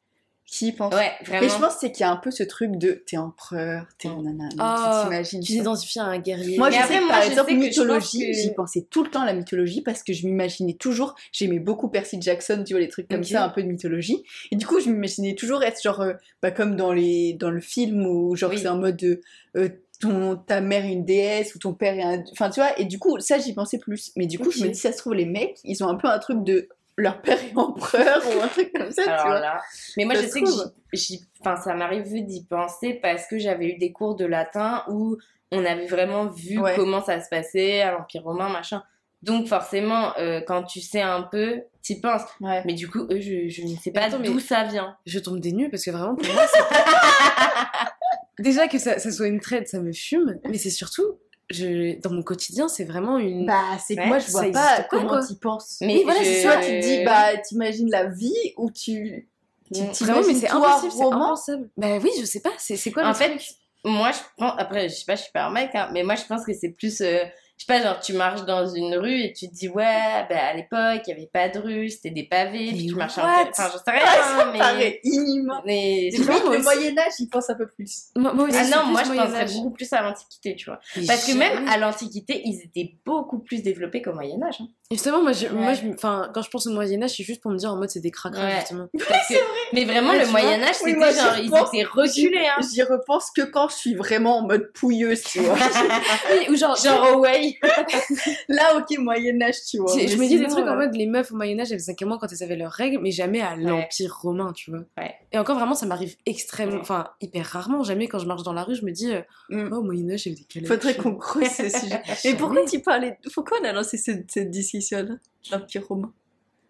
qui y pensent. Ouais, Mais vraiment. je pense c'est qu'il y a un peu ce truc de t'es empereur, t'es Mm. nanana, Ah, tu t'imagines. tu t'identifies à un guerrier. Moi, je après, sais moi, par je exemple, sais pense mythologie, que- j'y pensais tout le temps à la mythologie parce que je m'imaginais toujours, j'aimais beaucoup Percy Jackson, tu vois, les trucs comme ça, un peu de mythologie. Et du coup, je m'imaginais toujours être genre, euh, bah, comme dans, les, dans le film où, genre, Oui. c'est en mode de, euh, ton, ta mère est une déesse ou ton père est un. Enfin, tu vois, et du coup, ça, j'y pensais plus. Mais du coup, je me dis, ça se trouve, les mecs, ils ont un peu un truc de. Leur père est empereur ou un truc comme ça, tu vois. là, mais moi Ça je sais trouve. que j'y- j'y- enfin ça m'arrive d'y penser parce que j'avais eu des cours de latin où on avait vraiment vu Ouais. comment ça se passait à l'Empire romain, machin. Donc forcément, euh, quand tu sais un peu, t'y penses. Mais du coup, eux, je, je ne sais pas d'où ça vient. Je tombe des nues parce que vraiment, pour moi, c'est. Déjà que ça, ça soit une traite, ça me fume, mais c'est surtout. Je, dans mon quotidien, c'est vraiment une. Bah, c'est que moi, je vois pas comment t'y penses. Mais voilà, je- c'est soit tu te dis, bah, t'imagines la vie ou tu. tu Vraiment, mais c'est impossible, c'est impensable. Bah oui, je sais pas, c'est quoi en fait, moi, je pense, après, je sais pas, je suis pas un mec, hein, mais moi, je pense que c'est plus, euh, je sais pas, genre, tu marches dans une rue et tu te dis, ouais, bah, à l'époque, il y avait pas de rue, c'était des pavés, puis tu marches en enfin, j'en sais rien, Ah, ça mais. paraît inhumain. Mais, le Moyen-Âge, il pense un peu plus. Moi, moi aussi, ah non, plus moi je Moyen penserais Âge. beaucoup plus à l'Antiquité, tu vois. Mais Parce que même à l'Antiquité, ils étaient beaucoup plus développés qu'au Moyen-Âge. hein. Justement, moi, je, moi je, enfin, quand je pense au Moyen-Âge, c'est juste pour me dire en mode c'est des cracras, Ouais. justement. Parce que- Mais vraiment, Ouais, le. Moyen-Âge, Oui, c'était moi, genre, ils repense- étaient reculés, hein. J'y repense que quand je suis vraiment en mode pouilleuse, tu vois. Oui, ou genre, Genre, oh Là, ok, Moyen-Âge, tu vois. Je me dis des trucs en euh, mode les meufs au Moyen-Âge elles faisaient comment quand elles avaient leurs règles, mais jamais à l'Empire romain, tu vois. Et encore vraiment, ça m'arrive extrêmement, enfin hyper rarement. Jamais quand je marche dans la rue, je me dis, euh, oh, au Moyen-Âge, il y avait des caleçons. Faudrait qu'on creuse ce sujet. Mais pourquoi tu parlais Pourquoi on a lancé cette, cette discussion-là L'Empire romain?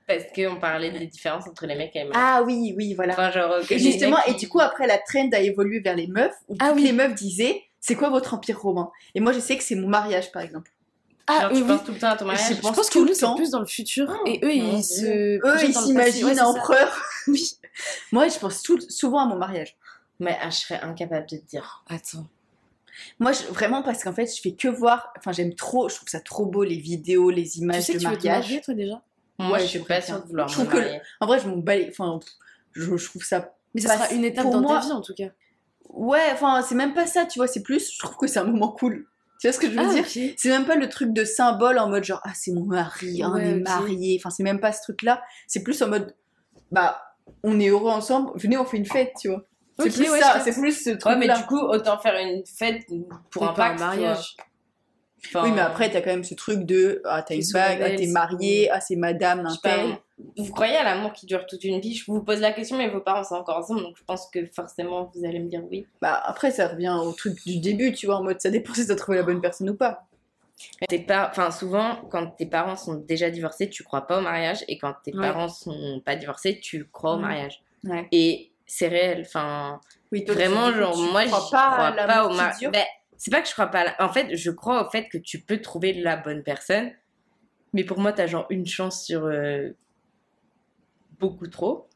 Parce qu'on parlait des différences entre les mecs et les meufs. Ah oui, oui, voilà. Enfin, genre, que Et justement, mecs, et du coup, après, la trend a évolué vers les meufs, où toutes les meufs disaient c'est quoi votre empire romain? Et moi, je sais que c'est mon mariage, par exemple. Ah, Genre, tu oui. penses tout le temps à ton mariage? Je Je pense pense tout que nous, c'est plus dans le futur. Oh, et eux, ils se. Eux, ils s'imaginent Ouais, empereur. oui. Moi, je pense tout- souvent à mon mariage. Mais ah, je serais incapable de te dire. Attends. Moi, je- vraiment, parce qu'en fait, je fais que voir. Enfin, j'aime trop. Je trouve ça trop beau, les vidéos, les Tu images sais que de tu veux te mariage. marier, toi, déjà? Moi, Ouais, je suis pas sûre de vouloir Je me que, marier. en vrai, je m'en bats. Enfin, je, je trouve ça. Mais ça sera une étape dans moi- ta vie, en tout cas. Ouais, enfin, c'est même pas ça, tu vois. C'est plus, je trouve que c'est un moment cool. Tu vois ce que je veux Ah, dire? C'est même pas le truc de symbole en mode genre ah c'est mon mari, on Ouais, est ok. mariés. Enfin, c'est même pas ce truc-là. C'est plus en mode bah on est heureux ensemble. Venez, on fait une fête, tu vois. C'est Ok, plus ouais, ça. C'est plus ce Ouais, truc-là. mais du coup, autant faire une fête pour Et un pas un mariage. vois. Enfin, Oui, mais après, t'as quand même ce truc de ah, t'as une bague, ah, t'es marié, ah, c'est madame, tel. Vous croyez à l'amour qui dure toute une vie? Je vous pose la question, mais vos parents sont encore ensemble, donc je pense que forcément vous allez me dire oui. Bah, après, ça revient au truc du début, tu vois, en mode ça dépend si t'as trouvé la bonne personne ou pas. Tes par... enfin, souvent, quand tes parents sont déjà divorcés, tu crois pas au mariage, et quand tes Ouais. parents sont pas divorcés, tu crois au mariage. Ouais. Et c'est réel. Enfin, Oui, toi, vraiment, genre, moi, je crois crois pas à pas, au mariage. C'est pas que je crois pas. la- En fait, je crois au fait que tu peux trouver la bonne personne, mais pour moi, t'as genre une chance sur euh, beaucoup trop.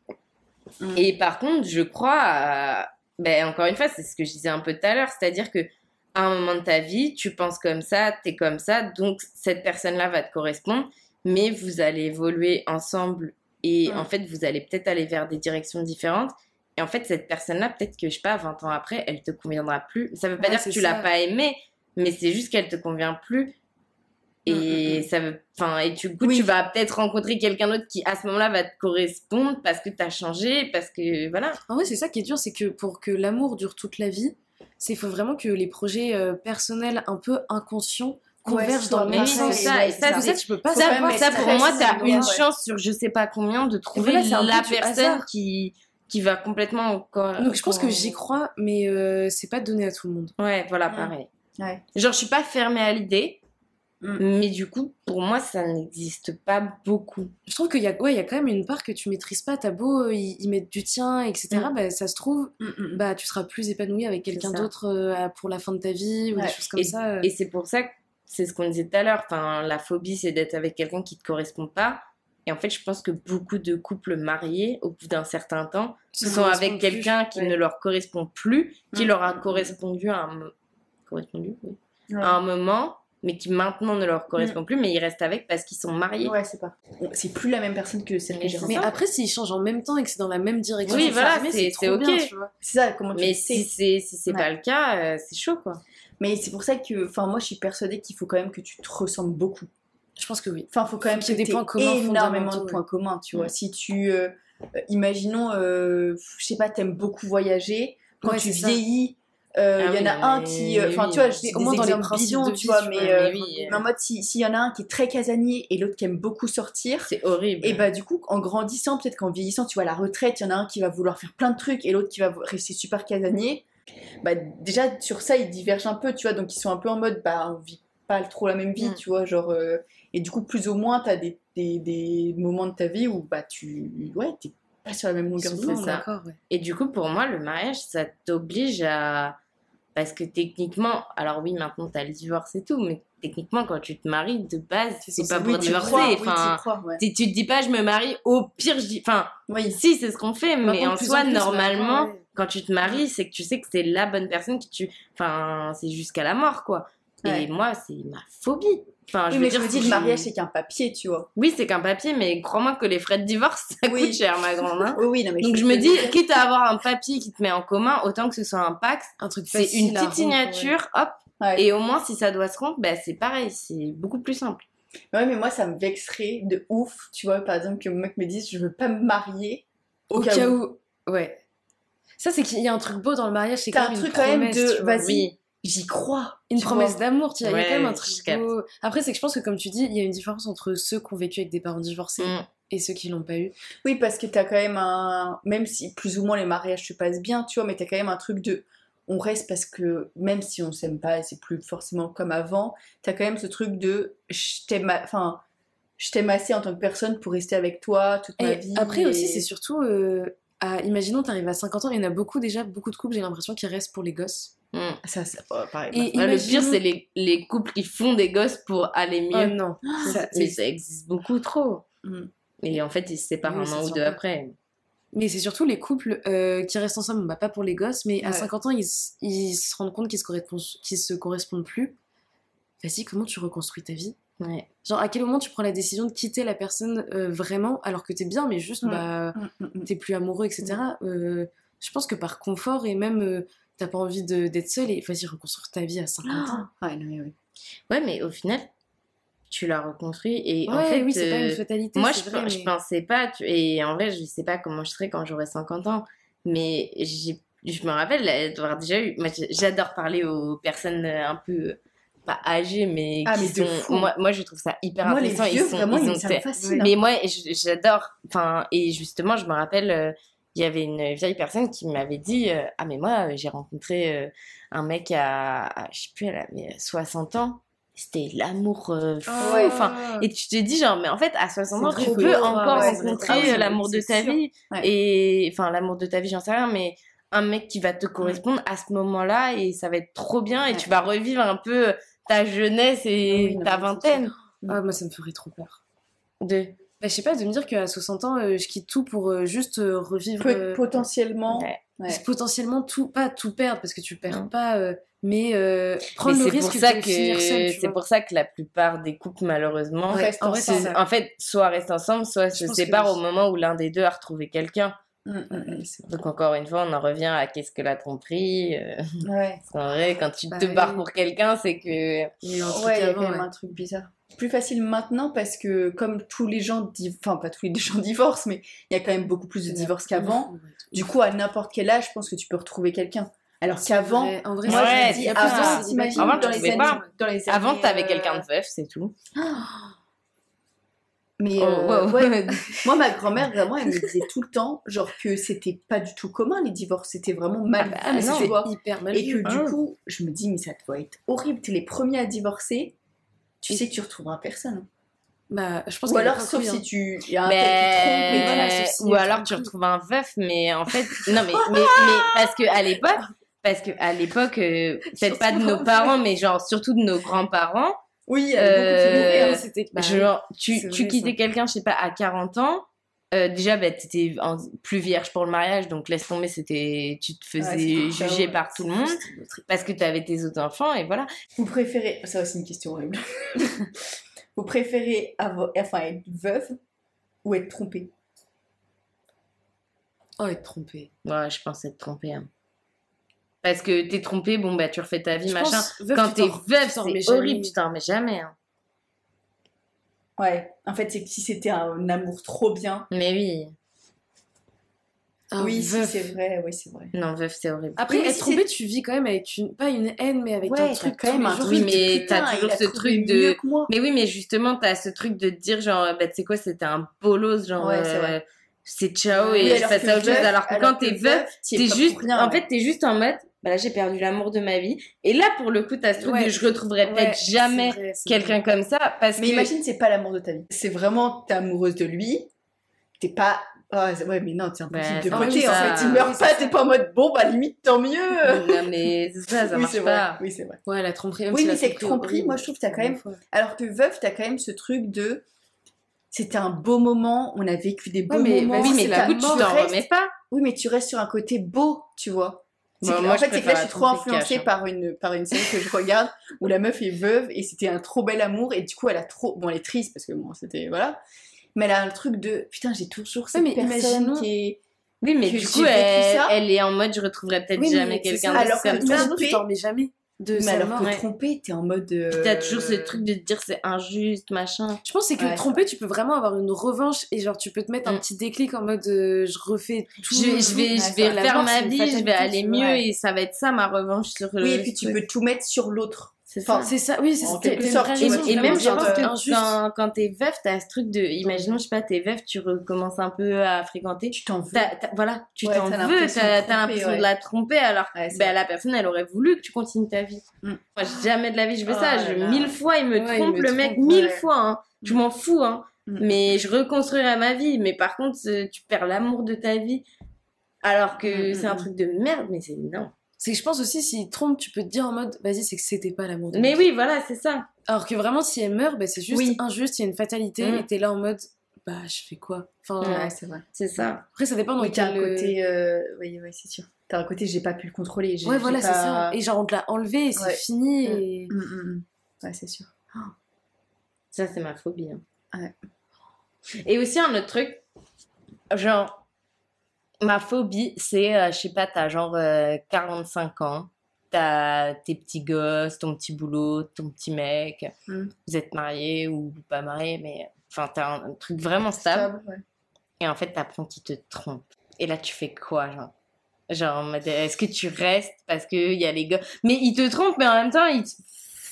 Mm. Et par contre, je crois à... Ben, encore une fois, c'est ce que je disais un peu tout à l'heure, c'est-à-dire que à un moment de ta vie, tu penses comme ça, t'es comme ça, donc cette personne-là va te correspondre, mais vous allez évoluer ensemble et Mm. en fait, vous allez peut-être aller vers des directions différentes. Et en fait, cette personne-là, peut-être que, je sais pas, 20 ans après, elle te conviendra plus. Ça veut pas Ouais, dire que tu l'as pas aimée, mais c'est juste qu'elle te convient plus. Et ça veut, enfin, et du coup, tu vas peut-être rencontrer quelqu'un d'autre qui, à ce moment-là, va te correspondre parce que t'as changé, parce que, voilà. En vrai, c'est ça qui est dur, c'est que pour que l'amour dure toute la vie, c'est faut vraiment que les projets euh, personnels un peu inconscients convergent dans le Mais même sens. ça, et ça, tu peux pas ça, savoir. ça, pour moi, t'as une ouais. chance sur je sais pas combien de trouver la personne hasard. qui, qui va complètement encore. Donc je pense que j'y crois, mais euh, c'est pas donné à tout le monde. Ouais, voilà, pareil. Ouais. Genre, je suis pas fermée à l'idée, Mm. mais du coup, pour moi, ça n'existe pas beaucoup. Je trouve qu'il y a, ouais, il y a quand même une part que tu maîtrises pas. T'as beau euh, y, y mettre du tien, etc. Mm. Bah, ça se trouve, Mm, mm. bah, tu seras plus épanoui avec quelqu'un d'autre euh, pour la fin de ta vie ou Ouais. des choses comme et ça. et c'est pour ça que c'est ce qu'on disait tout à l'heure. Enfin, la phobie, c'est d'être avec quelqu'un qui te correspond pas. Et en fait, je pense que beaucoup de couples mariés, au bout d'un certain temps, Ça sont avec quelqu'un qui Ouais. ne leur correspond plus, qui Mm. leur a correspondu à un, mo- correspondu, oui. Ouais. à un moment, mais qui maintenant ne leur correspond plus, mais ils restent avec parce qu'ils sont mariés. Ouais, c'est pas. C'est plus la même personne que celle que Mais j'ai c'est Mais après, s'ils changent en même temps et que c'est dans la même direction, Oui, voilà, c'est- ok. C'est ça, comment tu Mais si c'est si c'est Ouais. pas le cas, euh, c'est chaud quoi. Mais c'est pour ça que, enfin, moi, je suis persuadée qu'il faut quand même que tu te ressembles beaucoup. Je pense que oui. Enfin, faut quand même qu'il y ait des points communs énormément de points communs, tu vois. Mm. Si tu, euh, euh, imaginons, euh, je sais pas, t'aimes beaucoup voyager, quand Ouais, tu vieillis, Euh, Il Ah y en a un qui, euh, enfin oui, tu vois, j'ai au moins dans les de tu vie, vois, mais, euh, mais oui. en mode si- s'il y en a un qui est très casanier et l'autre qui aime beaucoup sortir, C'est horrible. et bah du coup en grandissant, peut-être qu'en vieillissant, tu vois, à la retraite, il y en a un qui va vouloir faire plein de trucs et l'autre qui va rester super casanier. Bah déjà sur ça ils divergent un peu, tu vois, donc ils sont un peu en mode bah on vit pas trop la même vie, Mm. tu vois, genre euh, et du coup plus ou moins t'as des, des, des moments de ta vie où bah tu ouais t'es pas sur la même longueur C'est d'onde. ouais. Et du coup, pour moi, le mariage, ça t'oblige à. Parce que techniquement, alors oui, maintenant t'as le divorce et tout, mais techniquement, quand tu te maries, de base, c'est pas Oui, pour tu divorcer. crois, oui, enfin, t'y crois, ouais. tu tu te dis pas, je me marie, au pire, je dis. Enfin, Oui. si, c'est ce qu'on fait, mais en soi, en plus, mais normalement, ouais. quand tu te maries, c'est que tu sais que c'est la bonne personne qui tu. Enfin, c'est jusqu'à la mort, quoi. Ouais. Et moi, c'est ma phobie. Enfin, Oui, je veux mais dire, je me dis, le mariage, c'est qu'un papier, tu vois. Oui, c'est qu'un papier, mais crois-moi que les frais de divorce, ça Oui. coûte cher, ma grande. hein. Oui, oui, non, mais Donc je me dis, dire- quitte à avoir un papier qui te met en commun, autant que ce soit un Un truc c'est facile une petite ouais. signature, hop, Ouais. et au moins si ça doit se rompre, bah, c'est pareil, c'est beaucoup plus simple. Ouais, mais moi, ça me vexerait de ouf, tu vois, par exemple, que mon mec me dise, je veux pas me marier. Au cas où. Ouais. Ça, c'est qu'il y a un truc beau dans le mariage, c'est quand un même truc une quand même de, vas-y, Oui. J'y crois. Une tu promesse d'amour, tu vois. il y a quand même un truc beau. Après, c'est que je pense que, comme tu dis, il y a une différence entre ceux qui ont vécu avec des parents divorcés Mm. et ceux qui l'ont pas eu. Oui, parce que t'as quand même un. Même si plus ou moins les mariages se passent bien, tu vois, mais t'as quand même un truc de. On reste parce que même si on s'aime pas et c'est plus forcément comme avant, t'as quand même ce truc de. Je t'aime. Enfin. Je t'aime assez en tant que personne pour rester avec toi toute ma Et vie. après et- aussi, c'est surtout. euh, à- imaginons, t'arrives à 50 ans, il y en a beaucoup déjà, beaucoup de couples, j'ai l'impression, qui restent pour les gosses. Mm. Ça, c'est pas pareil. Et Ouais, Le pire, c'est les, les couples qui font des gosses pour aller Oh mieux. non. Ça- ça existe beaucoup trop. Mm. Et en fait, ils se séparent Oui, un an ou deux pas. après. Mais c'est surtout les couples euh, qui restent ensemble, bah, pas pour les gosses, mais à Ouais. 50 ans, ils, ils se rendent compte qu'ils se, correspondent, qu'ils se correspondent plus. Vas-y, comment tu reconstruis ta vie? Ouais. Genre, à quel moment tu prends la décision de quitter la personne euh, vraiment, alors que t'es bien, mais juste, Mm. bah, Mm, mm, t'es plus amoureux, etc. Euh, je pense que par confort et même euh, t'as pas envie de- d'être seul et vas-y, reconstruire ta vie à 50 ans. Ouais, non, mais oui. Ouais, mais au final, tu l'as reconstruit. Et en fait, oui, c'est pas une euh, fatalité. Moi, je, vrai, je mais- pensais pas, tu- et en vrai, je sais pas comment je serais quand j'aurai 50 ans, mais j'ai, je me rappelle d'avoir déjà eu. Moi, j'adore parler aux personnes euh, un peu, euh, pas âgées, mais Ah, qui mais sont. Moi, moi, je trouve ça hyper Moi, les intéressant. vieux, ils sont, vraiment, ils ont fascine. Mais moi, j- j'adore. Enfin, et justement, je me rappelle. Il y avait une vieille personne qui m'avait dit euh, Ah, mais moi, euh, j'ai rencontré euh, un mec à, à- je sais plus, elle avait 60 ans. C'était l'amour euh, fou. Ouais. Enfin, et tu te dis, genre, mais en fait, à 60 ans, tu peux encore Ouais, rencontrer. Ah l'amour de ta sûr. vie. Ouais. Et enfin, l'amour de ta vie, j'en sais rien, mais un mec qui va te correspondre à ce moment-là et ça va être trop bien et tu vas revivre un peu ta jeunesse et Oui, ta vingtaine. Ah, moi, ça me ferait trop peur. De... Bah, je sais pas, de me dire qu'à 60 ans, euh, je quitte tout pour euh, juste euh, revivre. Peut- euh, potentiellement. Ouais. Ouais. c'est potentiellement tout, pas tout perdre parce que tu perds Non. pas, euh, mais euh, Mais prendre le c'est risque pour ça de que finir seul. c'est pour ça que la plupart des couples malheureusement Ouais, en vrai, c'est en fait soit restent ensemble soit Je se séparent au moment où l'un des deux a retrouvé quelqu'un. Mm, mm, mm, c'est Donc encore une fois, on en revient à qu'est-ce que la tromperie. euh. Ouais. En vrai, quand tu Bah te oui. barres pour quelqu'un, c'est que Il y a un truc Ouais, il y a avant, quand même ouais. un truc bizarre. Plus facile maintenant parce que comme tous les gens, enfin pas tous les gens divorcent, mais il y a quand même beaucoup plus de divorces qu'avant. Du coup, à n'importe quel âge, je pense que tu peux retrouver quelqu'un. Alors qu'avant, en vrai, moi Ouais, je me dis, ça. avant, t'imagines dans tu les années, dans les avant, t'avais euh, quelqu'un de veuf, c'est tout. Mais Oh, euh, ouais, moi, ma grand-mère, vraiment, elle me disait tout le temps, genre que c'était pas du tout commun les divorces, c'était vraiment mal Ah bah, vu, non, tu vois. hyper mal Et vu. que du Ah. coup, je me dis, mais ça doit être horrible, t'es les premiers à divorcer, tu sais que tu retrouveras personne. Bah, je pense Ou qu'à alors, sauf si hein. tu. Y a un trompe, mais voilà, si ou alors tu retrouves un veuf, mais en fait, non mais mais, mais parce que à l'époque, parce que à l'époque, euh, peut-être pas de nos parents, mais genre surtout de nos grands-parents, Oui, qui Euh, hein. C'était bah, genre tu tu quittais quelqu'un, je sais pas, à 40 ans. Euh, déjà, bah, t'étais en- plus vierge pour le mariage, donc laisse tomber, c'était, tu te faisais Ouais, juger par tout le monde parce que t'avais tes autres enfants et voilà. Vous préférez. Ça, c'est une question horrible. Vous préférez avoir... enfin, être veuve ou être trompée? Oh, être trompé. Ouais, je pense être trompée. hein. Parce que t'es trompé, bon bah tu refais ta vie, Je machin. pense, veuve, Quand tu t'es veuve, tu c'est horrible, tu t'en remets jamais. hein. Ouais, en fait, c'est que si c'était un amour trop bien. Mais oui. Un oui, si, c'est vrai, oui, c'est vrai. Non, veuf, c'est horrible. Après, Oui, être si trompé, c'est- tu vis quand même avec une, pas une haine, mais avec Ouais, un truc quand même un Oui, mais t'as toujours ce truc de. Mais oui, mais justement, t'as ce truc de te dire, genre, bah, tu sais quoi, c'était un bolos, genre. Ouais, c'est euh, vrai. c'est ciao Oui, et je alors passe à autre chose. Alors que alors quand t'es veuf, t'es juste. en ouais. fait, t'es juste en mode. Bah là, j'ai perdu l'amour de ma vie. Et là, pour le coup, t'as ce truc Ouais. de je retrouverai Ouais, peut-être jamais quelqu'un comme ça. Parce Mais que. imagine, c'est pas l'amour de ta vie. C'est vraiment, t'es amoureuse de lui. T'es pas. C'est- ouais, mais non, c'est impossible Bah, de côté. En fait, pas. il meurt Oui, pas, t'es pas en mode bon, bah limite, tant mieux. Non, mais c'est ça, ça oui, marche pas. vrai. Oui, c'est vrai. Ouais, la tromperie. Oui, mais c'est que tromperie, moi je trouve que t'as quand même. Alors que veuf, t'as quand même ce truc de. C'était un beau moment, on a vécu des beaux Ouais, mais moments. Oui, mais la tu t'en remets pas. Oui, mais tu restes sur un côté beau, tu vois. Bah, moi, en fait, c'est que là, je suis trop influencée cash, hein. par une, par une série que je regarde où la meuf est veuve et c'était un trop bel amour et du coup, elle a trop. Bon, elle est triste parce que bon, c'était. Voilà. Mais elle a un truc de. Putain, j'ai toujours cette mais personne imaginons- qui est. Oui, mais que du coup, elle, elle est en mode je retrouverai peut-être Oui, jamais quelqu'un ça. d'autre Alors que comme ça. Tu t'en remets jamais de Mais sa alors mort. que ouais. trompée, t'es en mode. euh, T'as toujours ce truc de te dire c'est injuste, machin. Je pense que c'est que Ouais. tromper, tu peux vraiment avoir une revanche et genre tu peux te mettre un Mm. petit déclic en mode euh, je refais tout. Je, je vais, je vais faire ma vie, je vais aller mieux et ça va être ça ma revanche sur le. Oui, et puis tu peux tout mettre sur l'autre. C'est Enfin, ça. C'est ça, oui, c'est raison, Et, et même, je pense que injuste. quand, quand t'es veuf, t'as ce truc de, imaginons, je sais pas, t'es veuf, tu recommences un peu à fréquenter. Tu t'en veux. Voilà, tu Ouais, t'en veux, t'as l'impression ouais. de la tromper, alors que Ouais, c'est bah, vrai. la personne, elle aurait voulu que tu continues ta vie. Mm. Moi, jamais de la vie, je fais Oh ça. là Je, là. mille fois, il me Ouais, il trompe, me le mec, mille fois, hein. Je m'en fous, hein. Mm. Mais je reconstruirai ma vie. Mais par contre, euh, tu perds l'amour de ta vie. Alors que Mm, c'est un mm, truc de merde, mais c'est non. C'est que je pense aussi, s'il trompe, tu peux te dire en mode, vas-y, c'est que c'était pas l'amour de Mais oui, voilà, c'est ça. Alors que vraiment, si elle meurt, bah, c'est juste Oui. injuste, il y a une fatalité, Mm. et t'es là en mode, bah, je fais quoi? Enfin, Ouais, c'est vrai. C'est ça. après, ça dépend dans Oui, t'as un quel... euh, côté. euh, Oui, oui, c'est sûr. T'as un côté, j'ai pas pu le contrôler. j'ai- Ouais, j'ai voilà, c'est pas- ça. Et genre, on te l'a enlevé, et c'est Ouais. fini, et... Mm, mm, mm. Ouais, c'est sûr. Ça, c'est ma phobie. hein. Ouais. Et aussi, un autre truc, genre, ma phobie, c'est, euh, je sais pas, t'as genre euh, 45 ans, t'as tes petits gosses, ton petit boulot, ton petit mec, Mm. vous êtes mariés ou pas mariés, mais enfin, t'as un, un truc vraiment stable. Stable, ouais. Et en fait, t'apprends qu'il te trompe. Et là, tu fais quoi, genre? Genre, est-ce que tu restes parce qu'il y a les gars. Mais il te trompe, mais en même temps, il te,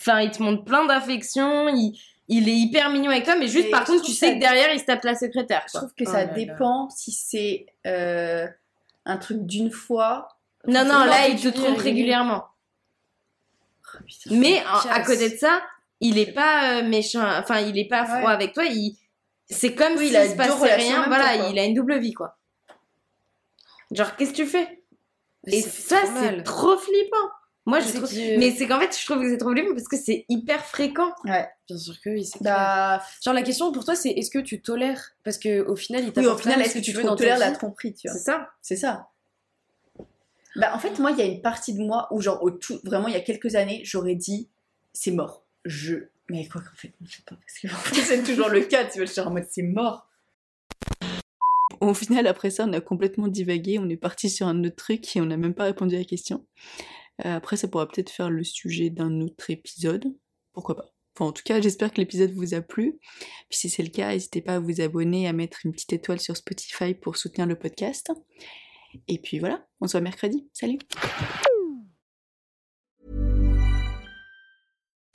enfin, il te montre plein d'affection, il, il est hyper mignon avec toi, mais juste Et par contre, tu sais ça- que derrière, il se tape la secrétaire. Je trouve que Oh ça là là. dépend si c'est euh, un truc d'une fois. Non, non, là, il te trompe régulièrement. Oh, putain. Mais à, côté de ça, il est pas euh, méchant, enfin, il est pas froid Ouais. avec toi, il. C'est comme Oui, s'il il a se passait rien, voilà, temps, il a une double vie, quoi. Genre, qu'est-ce que tu fais? Et C'est ça, c'est trop flippant. Moi, je trouve... que- Mais c'est qu'en fait, je trouve que c'est trop flippant parce que c'est hyper fréquent. Ouais. Bien sûr que oui. Bah, Genre, la question pour toi, c'est est-ce que tu tolères? Parce que au final, il oui, t'apporte au final, est-ce ce que tu ta tolères la tromperie, tu vois? C'est ça. C'est ça. Bah, en fait, moi, il y a une partie de moi où, genre, au tout, vraiment, il y a quelques années, j'aurais dit, c'est mort. Je. Mais quoi qu'en fait, je sais pas, parce que en fait, c'est toujours le cas, tu vois, je suis en mode, c'est mort. Au final, après ça, on a complètement divagué, on est parti sur un autre truc et on n'a même pas répondu à la question. Euh, après, ça pourra peut-être faire le sujet d'un autre épisode. Pourquoi pas Enfin, en tout cas, j'espère que l'épisode vous a plu. Puis si c'est le cas, n'hésitez pas à vous abonner, à mettre une petite étoile sur Spotify pour soutenir le podcast. Et puis voilà, on se voit mercredi. Salut